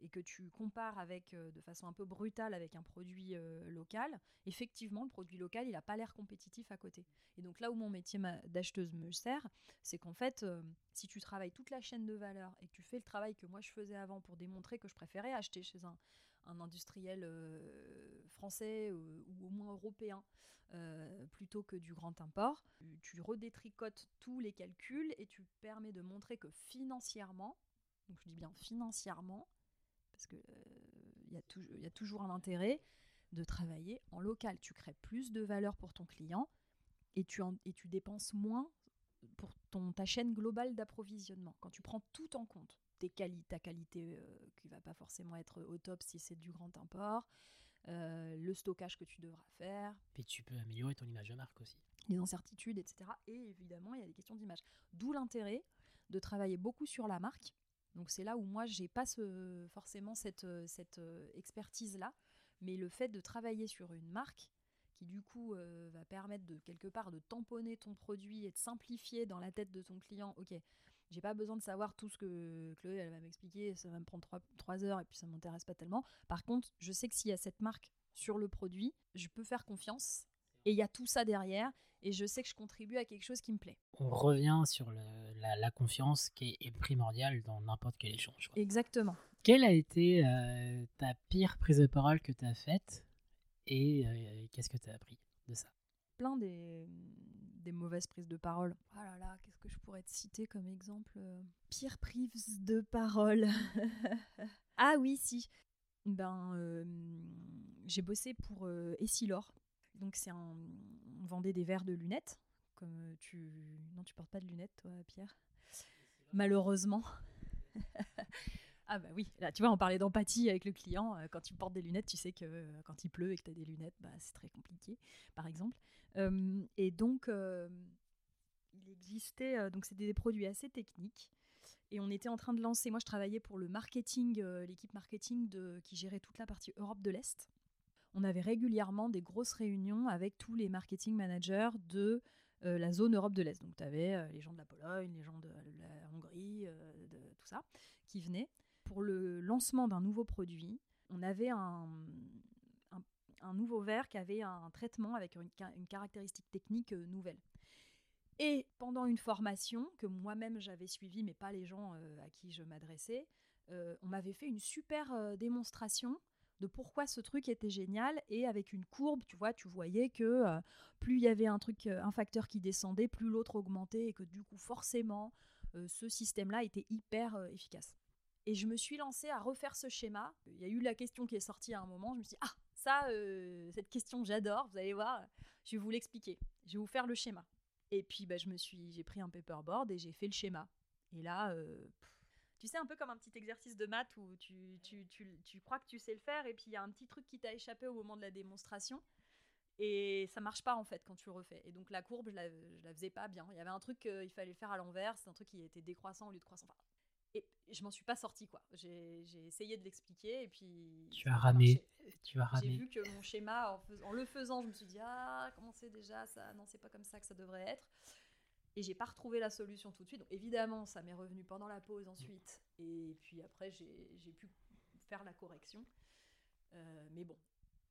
et que tu compares avec, de façon un peu brutale avec un produit local, effectivement, le produit local, il n'a pas l'air compétitif à côté. Et donc là où mon métier d'acheteuse me sert, c'est qu'en fait, si tu travailles toute la chaîne de valeur et que tu fais le travail que moi je faisais avant pour démontrer que je préférais acheter chez un, industriel français ou au moins européen euh, plutôt que du grand import. Tu redétricotes tous les calculs et tu permets de montrer que financièrement, donc je dis bien financièrement, parce qu'il euh, y, y, a toujours un intérêt de travailler en local. Tu crées plus de valeur pour ton client et tu, en, et tu dépenses moins pour ton, ta chaîne globale d'approvisionnement. Quand tu prends tout en compte, tes quali ta qualité euh, qui va pas forcément être au top si c'est du grand import, euh, le stockage que tu devras faire. Puis tu peux améliorer ton image de marque aussi. Les incertitudes, etc. Et évidemment, il y a des questions d'image. D'où l'intérêt de travailler beaucoup sur la marque. Donc c'est là où moi, j'ai pas forcément cette, cette euh, expertise-là. Mais le fait de travailler sur une marque qui du coup euh, va permettre de quelque part de tamponner ton produit et de simplifier dans la tête de ton client, ok, j'ai pas besoin de savoir tout ce que Chloé elle va m'expliquer, ça va me prendre trois heures et puis ça m'intéresse pas tellement. Par contre, je sais que s'il y a cette marque sur le produit, je peux faire confiance et il y a tout ça derrière et je sais que je contribue à quelque chose qui me plaît. On revient sur la, confiance qui est, primordiale dans n'importe quel échange. Exactement. Quelle a été euh, ta pire prise de parole que tu as faite et euh, qu'est-ce que tu as appris de ça? Plein des, des mauvaises prises de parole. Oh là là, qu'est-ce que je pourrais te citer comme exemple euh, Pire prise de parole. ah oui, si. Ben, euh, j'ai bossé pour Essilor. Donc c'est on vendait des verres de lunettes. Comme tu, non, tu portes pas de lunettes, toi, Pierre? Malheureusement. Ah bah oui, là tu vois, on parlait d'empathie avec le client. quand tu portes des lunettes, tu sais que quand il pleut et que tu as des lunettes, bah, c'est très compliqué, par exemple et donc, il existait, donc c'était des produits assez techniques. Et on était en train de lancer, moi je travaillais pour le marketing, l'équipe marketing de, qui gérait toute la partie Europe de l'Est. On avait régulièrement des grosses réunions avec tous les marketing managers de la zone Europe de l'Est. Donc tu avais les gens de la Pologne, les gens de la Hongrie, de tout ça, qui venaient. Pour le lancement d'un nouveau produit, on avait un, nouveau verre qui avait un traitement avec une, caractéristique technique euh, nouvelle. Et pendant une formation que moi-même j'avais suivie, mais pas les gens euh, à qui je m'adressais, euh, on m'avait fait une super démonstration de pourquoi ce truc était génial et avec une courbe, tu vois, tu voyais que plus il y avait un truc, un facteur qui descendait, plus l'autre augmentait et que du coup forcément ce système-là était hyper efficace. Et je me suis lancée à refaire ce schéma. Il y a eu la question qui est sortie à un moment. Je me suis dit, ah, ça, euh, cette question, j'adore. Vous allez voir, je vais vous l'expliquer. Je vais vous faire le schéma. Et puis, bah, je me suis, j'ai pris un paperboard et j'ai fait le schéma. Et là, euh, tu sais, un peu comme un petit exercice de maths où tu, tu, tu, tu crois que tu sais le faire et puis il y a un petit truc qui t'a échappé au moment de la démonstration. Et ça marche pas en fait quand tu le refais. Et donc la courbe, je la, je la faisais pas bien. Il y avait un truc qu'il fallait faire à l'envers, c'est un truc qui était décroissant au lieu de croissant. Et je m'en suis pas sortie, quoi. J'ai essayé de l'expliquer et puis. Tu as ramé. Tu as J'ai vu que mon schéma, en, en, le faisant, je me suis dit, ah, comment c'est déjà ça? Non, c'est pas comme ça que ça devrait être. Et j'ai pas retrouvé la solution tout de suite. Donc évidemment, ça m'est revenu pendant la pause ensuite. Et puis après, j'ai pu faire la correction. Euh, mais bon,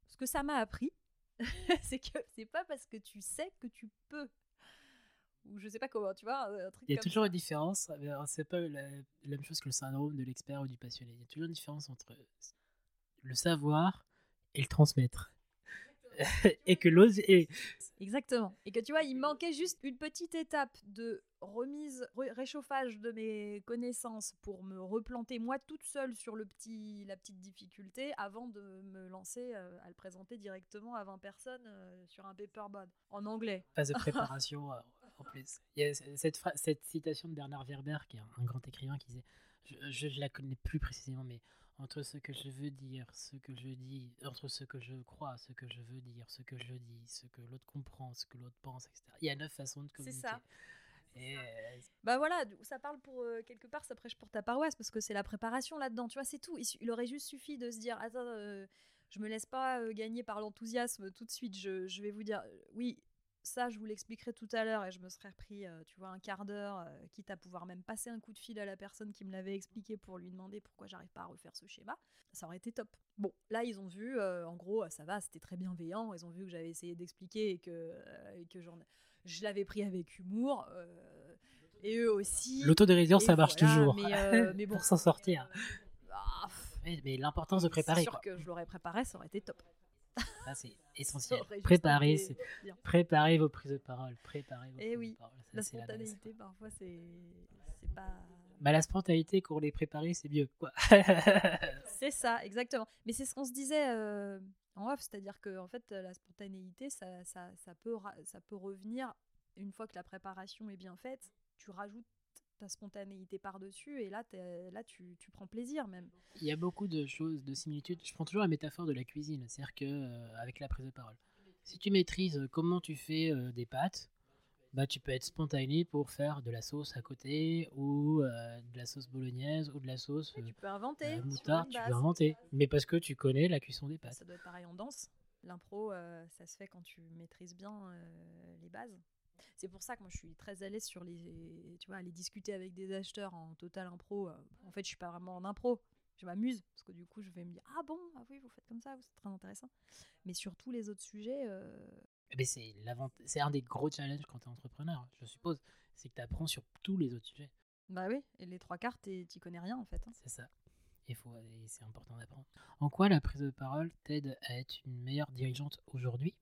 ce que ça m'a appris, c'est que c'est pas parce que tu sais que tu peux ou je sais pas comment, tu vois, un truc Il y a comme toujours ça. une différence, alors, c'est pas la, la même chose que le syndrome de l'expert ou du passionné. Il y a toujours une différence entre le savoir et le transmettre. et que l'autre. et- Exactement. Et que tu vois, il manquait juste une petite étape de remise, ré- réchauffage de mes connaissances pour me replanter moi toute seule sur le petit, la petite difficulté avant de me lancer euh, à le présenter directement à 20 personnes euh, sur un paperboard en anglais. phase de préparation euh, en plus. Il y a cette, cette citation de Bernard Werber, qui est un, un grand écrivain, qui disait je, je la connais plus précisément, mais entre ce que je veux dire, ce que je dis, entre ce que je crois, ce que je veux dire, ce que je dis, ce que l'autre comprend, ce que l'autre pense, etc. Il y a neuf façons de C'est communiquer. ça. Et, euh, Bah voilà, ça parle pour euh, quelque part, ça prêche pour ta paroisse parce que c'est la préparation là-dedans, tu vois, c'est tout. Il, aurait juste suffi de se dire, attends, euh, je me laisse pas euh, gagner par l'enthousiasme tout de suite. Je, je vais vous dire, oui, ça, je vous l'expliquerai tout à l'heure et je me serais repris, euh, tu vois, un quart d'heure, euh, quitte à pouvoir même passer un coup de fil à la personne qui me l'avait expliqué pour lui demander pourquoi j'arrive pas à refaire ce schéma. Ça aurait été top. Bon, là, ils ont vu, euh, en gros, ça va, c'était très bienveillant. Ils ont vu que j'avais essayé d'expliquer et que, et que j'en- je l'avais pris avec humour. et eux aussi. L'autodérision, ça marche voilà, toujours. Mais, mais bon, pour s'en sortir. ah, pff, Mais, mais l'importance de c'est préparer, sûr quoi. que je l'aurais préparé, ça aurait été top. Ça, c'est essentiel. été bien. préparer vos prises de parole. Préparer vos Eh prises oui, de parole. Ça, La spontanéité, parfois, c'est pas. Bah, la spontanéité, qu'on les préparer, c'est mieux. C'est ça, exactement. Mais c'est ce qu'on se disait euh, en off, c'est-à-dire que en fait, la spontanéité, ça, ça, ça, peut, ça peut revenir une fois que la préparation est bien faite. Tu rajoutes ta spontanéité par-dessus et là, là tu, tu prends plaisir même. Il y a beaucoup de choses, de similitudes. Je prends toujours la métaphore de la cuisine, c'est-à-dire que euh, avec la prise de parole. Si tu maîtrises euh, comment tu fais euh, des pâtes, bah tu peux être spontané pour faire de la sauce à côté ou euh, de la sauce bolognaise ou de la sauce Tu peux inventer. moutarde, tu peux inventer, mais parce que tu connais la cuisson des pâtes. Ça doit être pareil en danse. L'impro, ça se fait quand tu maîtrises bien les bases. C'est pour ça que moi je suis très à l'aise sur les, tu vois, aller discuter avec des acheteurs en total impro. euh, en fait, je suis pas vraiment en impro. Je m'amuse parce que du coup, je vais me dire ah bon, ah oui, vous faites comme ça, c'est très intéressant. Mais sur tous les autres sujets, euh, Mais c'est l'avant- c'est un des gros challenges quand tu es entrepreneur, je suppose, c'est que tu apprends sur tous les autres sujets. bah oui, et les trois quarts, t'es- t'y connais rien en fait. hein. C'est ça. Il faut, et c'est important d'apprendre. En quoi la prise de parole t'aide à être une meilleure dirigeante aujourd'hui?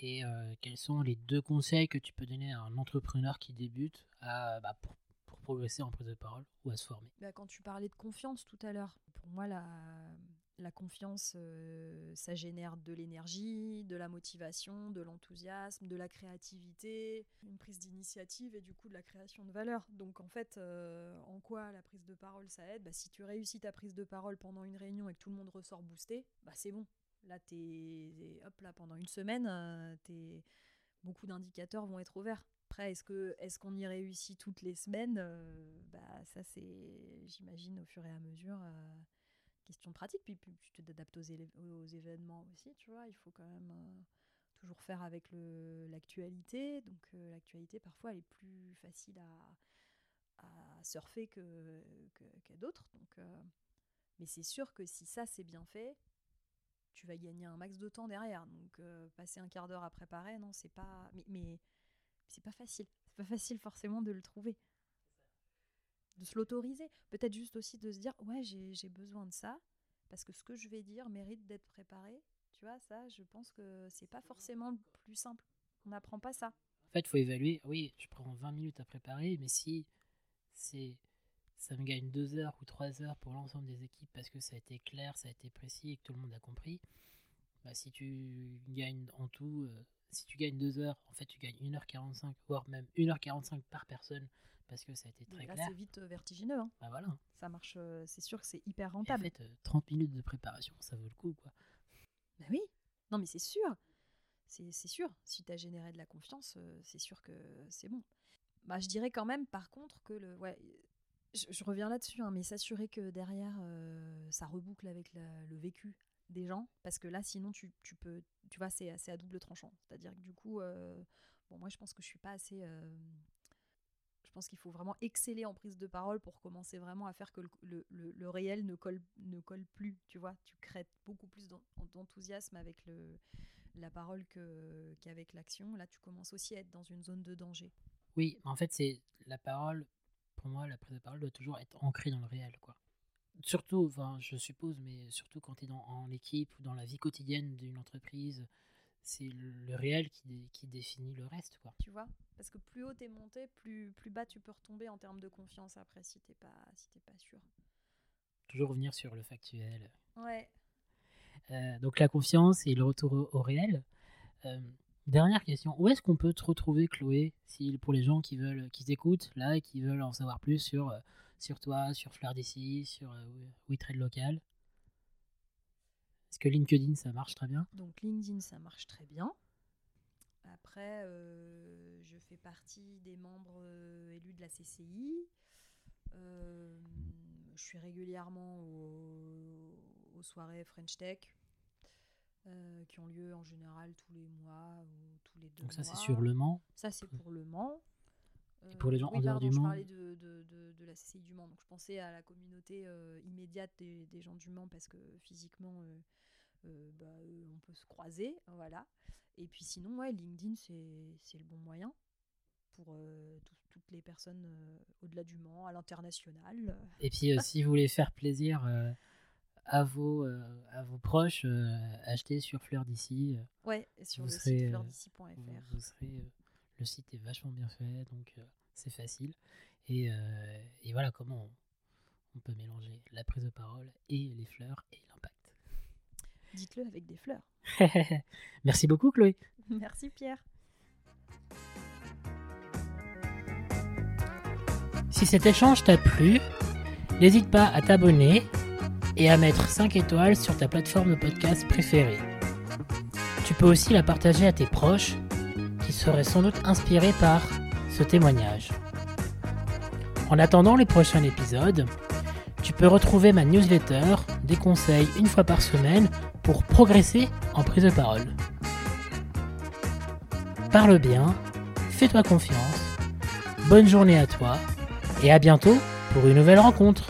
Et euh, quels sont les deux conseils que tu peux donner à un entrepreneur qui débute bah, pour, progresser en prise de parole ou à se former? Bah, quand tu parlais de confiance tout à l'heure, pour moi, la, la confiance, euh, ça génère de l'énergie, de la motivation, de l'enthousiasme, de la créativité, une prise d'initiative et du coup de la création de valeur. Donc en fait, euh, en quoi la prise de parole ça aide? Bah, Si tu réussis ta prise de parole pendant une réunion et que tout le monde ressort boosté, bah, c'est bon. Là, t'es, hop, là, pendant une semaine, euh, t'es- beaucoup d'indicateurs vont être ouverts. Après, est-ce que est-ce qu'on y réussit toutes les semaines Euh, Bah ça c'est, j'imagine, au fur et à mesure, euh, question pratique. Puis, puis tu t'adaptes aux, aux événements aussi, tu vois. Il faut quand même toujours faire avec le l'actualité. Donc l'actualité parfois elle est plus facile à, à surfer que qu'à d'autres. Donc, mais c'est sûr que si ça c'est bien fait, tu vas gagner un max de temps derrière. Donc euh, passer un quart d'heure à préparer, non, c'est pas. Mais, c'est pas facile. C'est pas facile forcément de le trouver. De se l'autoriser. Peut-être juste aussi de se dire ouais, j'ai besoin de ça parce que ce que je vais dire mérite d'être préparé. Tu vois, ça, je pense que c'est pas forcément le plus simple. On n'apprend pas ça. En fait, faut évaluer. Oui, je prends 20 minutes à préparer, mais si c'est ça me gagne 2 heures ou 3 heures pour l'ensemble des équipes parce que ça a été clair, ça a été précis et que tout le monde a compris, bah, si tu gagnes en tout, euh, si tu gagnes 2 heures, en fait tu gagnes 1h45, voire même 1h45 par personne parce que ça a été très là, clair, c'est vite euh, vertigineux. hein. bah voilà. Ça marche, euh, c'est sûr que c'est hyper Et en rentable. fait, euh, 30 minutes de préparation, ça vaut le coup quoi. Bah oui, non mais c'est sûr. C'est sûr. Si tu as généré de la confiance, c'est sûr que c'est bon. Bah, je dirais quand même, par contre, que le. Ouais, je, reviens là-dessus, hein, mais s'assurer que derrière, euh, ça reboucle avec le vécu des gens. Parce que là, sinon, tu, peux. Tu vois, c'est à double tranchant. C'est-à-dire que du coup, euh, bon, moi, je pense que je suis pas assez. euh, je pense qu'il faut vraiment exceller en prise de parole pour commencer vraiment à faire que le, réel ne colle, ne colle plus. Tu vois, tu crées beaucoup plus d'en- d'enthousiasme avec la parole qu'avec l'action. Là, tu commences aussi à être dans une zone de danger. Oui, en fait, c'est la parole. Pour moi, la prise de parole doit toujours être ancrée dans le réel, quoi. Surtout, enfin, je suppose, mais surtout quand tu es dans, en équipe ou dans la vie quotidienne d'une entreprise, c'est le, réel qui, dé- qui définit le reste, quoi. Tu vois? Parce que plus haut t'es monté, plus, plus bas tu peux retomber en termes de confiance après si t'es pas, si t'es pas sûr. Toujours revenir sur le factuel. Ouais. Euh, donc la confiance et le retour au, au réel. Euh, dernière question, où est-ce qu'on peut te retrouver, Chloé, si, pour les gens qui veulent, qui t'écoutent là et qui veulent en savoir plus sur, euh, sur toi, sur Fleur d'ici, sur euh, WeTrade Local? Est-ce que LinkedIn ça marche très bien Donc LinkedIn, ça marche très bien. Après, euh, je fais partie des membres élus de la CCI. Je suis régulièrement au- aux soirées French Tech, euh, qui ont lieu en général tous les mois ou tous les deux Donc ça c'est sur Le Mans. Ça, c'est pour le Mans. Et pour les gens oui, en dehors du je Mans parlais de, de, de- de la CCI du Mans. Donc, je pensais à la communauté euh, immédiate des, des gens du Mans parce que physiquement, euh, euh, bah, euh, on peut se croiser. Voilà. Et puis sinon, ouais, LinkedIn, c'est c'est le bon moyen pour euh, tout- toutes les personnes euh, au-delà du Mans, à l'international. Et puis euh, si vous voulez faire plaisir euh, à, vos, euh, à vos proches, euh, achetez sur Fleur d'ici. euh, Ouais, et sur Vous le serez, site euh, fleurdici.fr. vous, vous serez, le site est vachement bien fait, donc c'est facile. Et, et voilà comment on, on peut mélanger la prise de parole et les fleurs et l'impact. Dites-le avec des fleurs. Merci beaucoup Chloé. Merci Pierre. Si cet échange t'a plu, n'hésite pas à t'abonner et à mettre 5 étoiles sur ta plateforme de podcast préférée. Tu peux aussi la partager à tes proches qui seraient sans doute inspirés par ce témoignage. En attendant les prochains épisodes, tu peux retrouver ma newsletter, des conseils une fois par semaine pour progresser en prise de parole. Parle bien, fais-toi confiance, bonne journée à toi et à bientôt pour une nouvelle rencontre.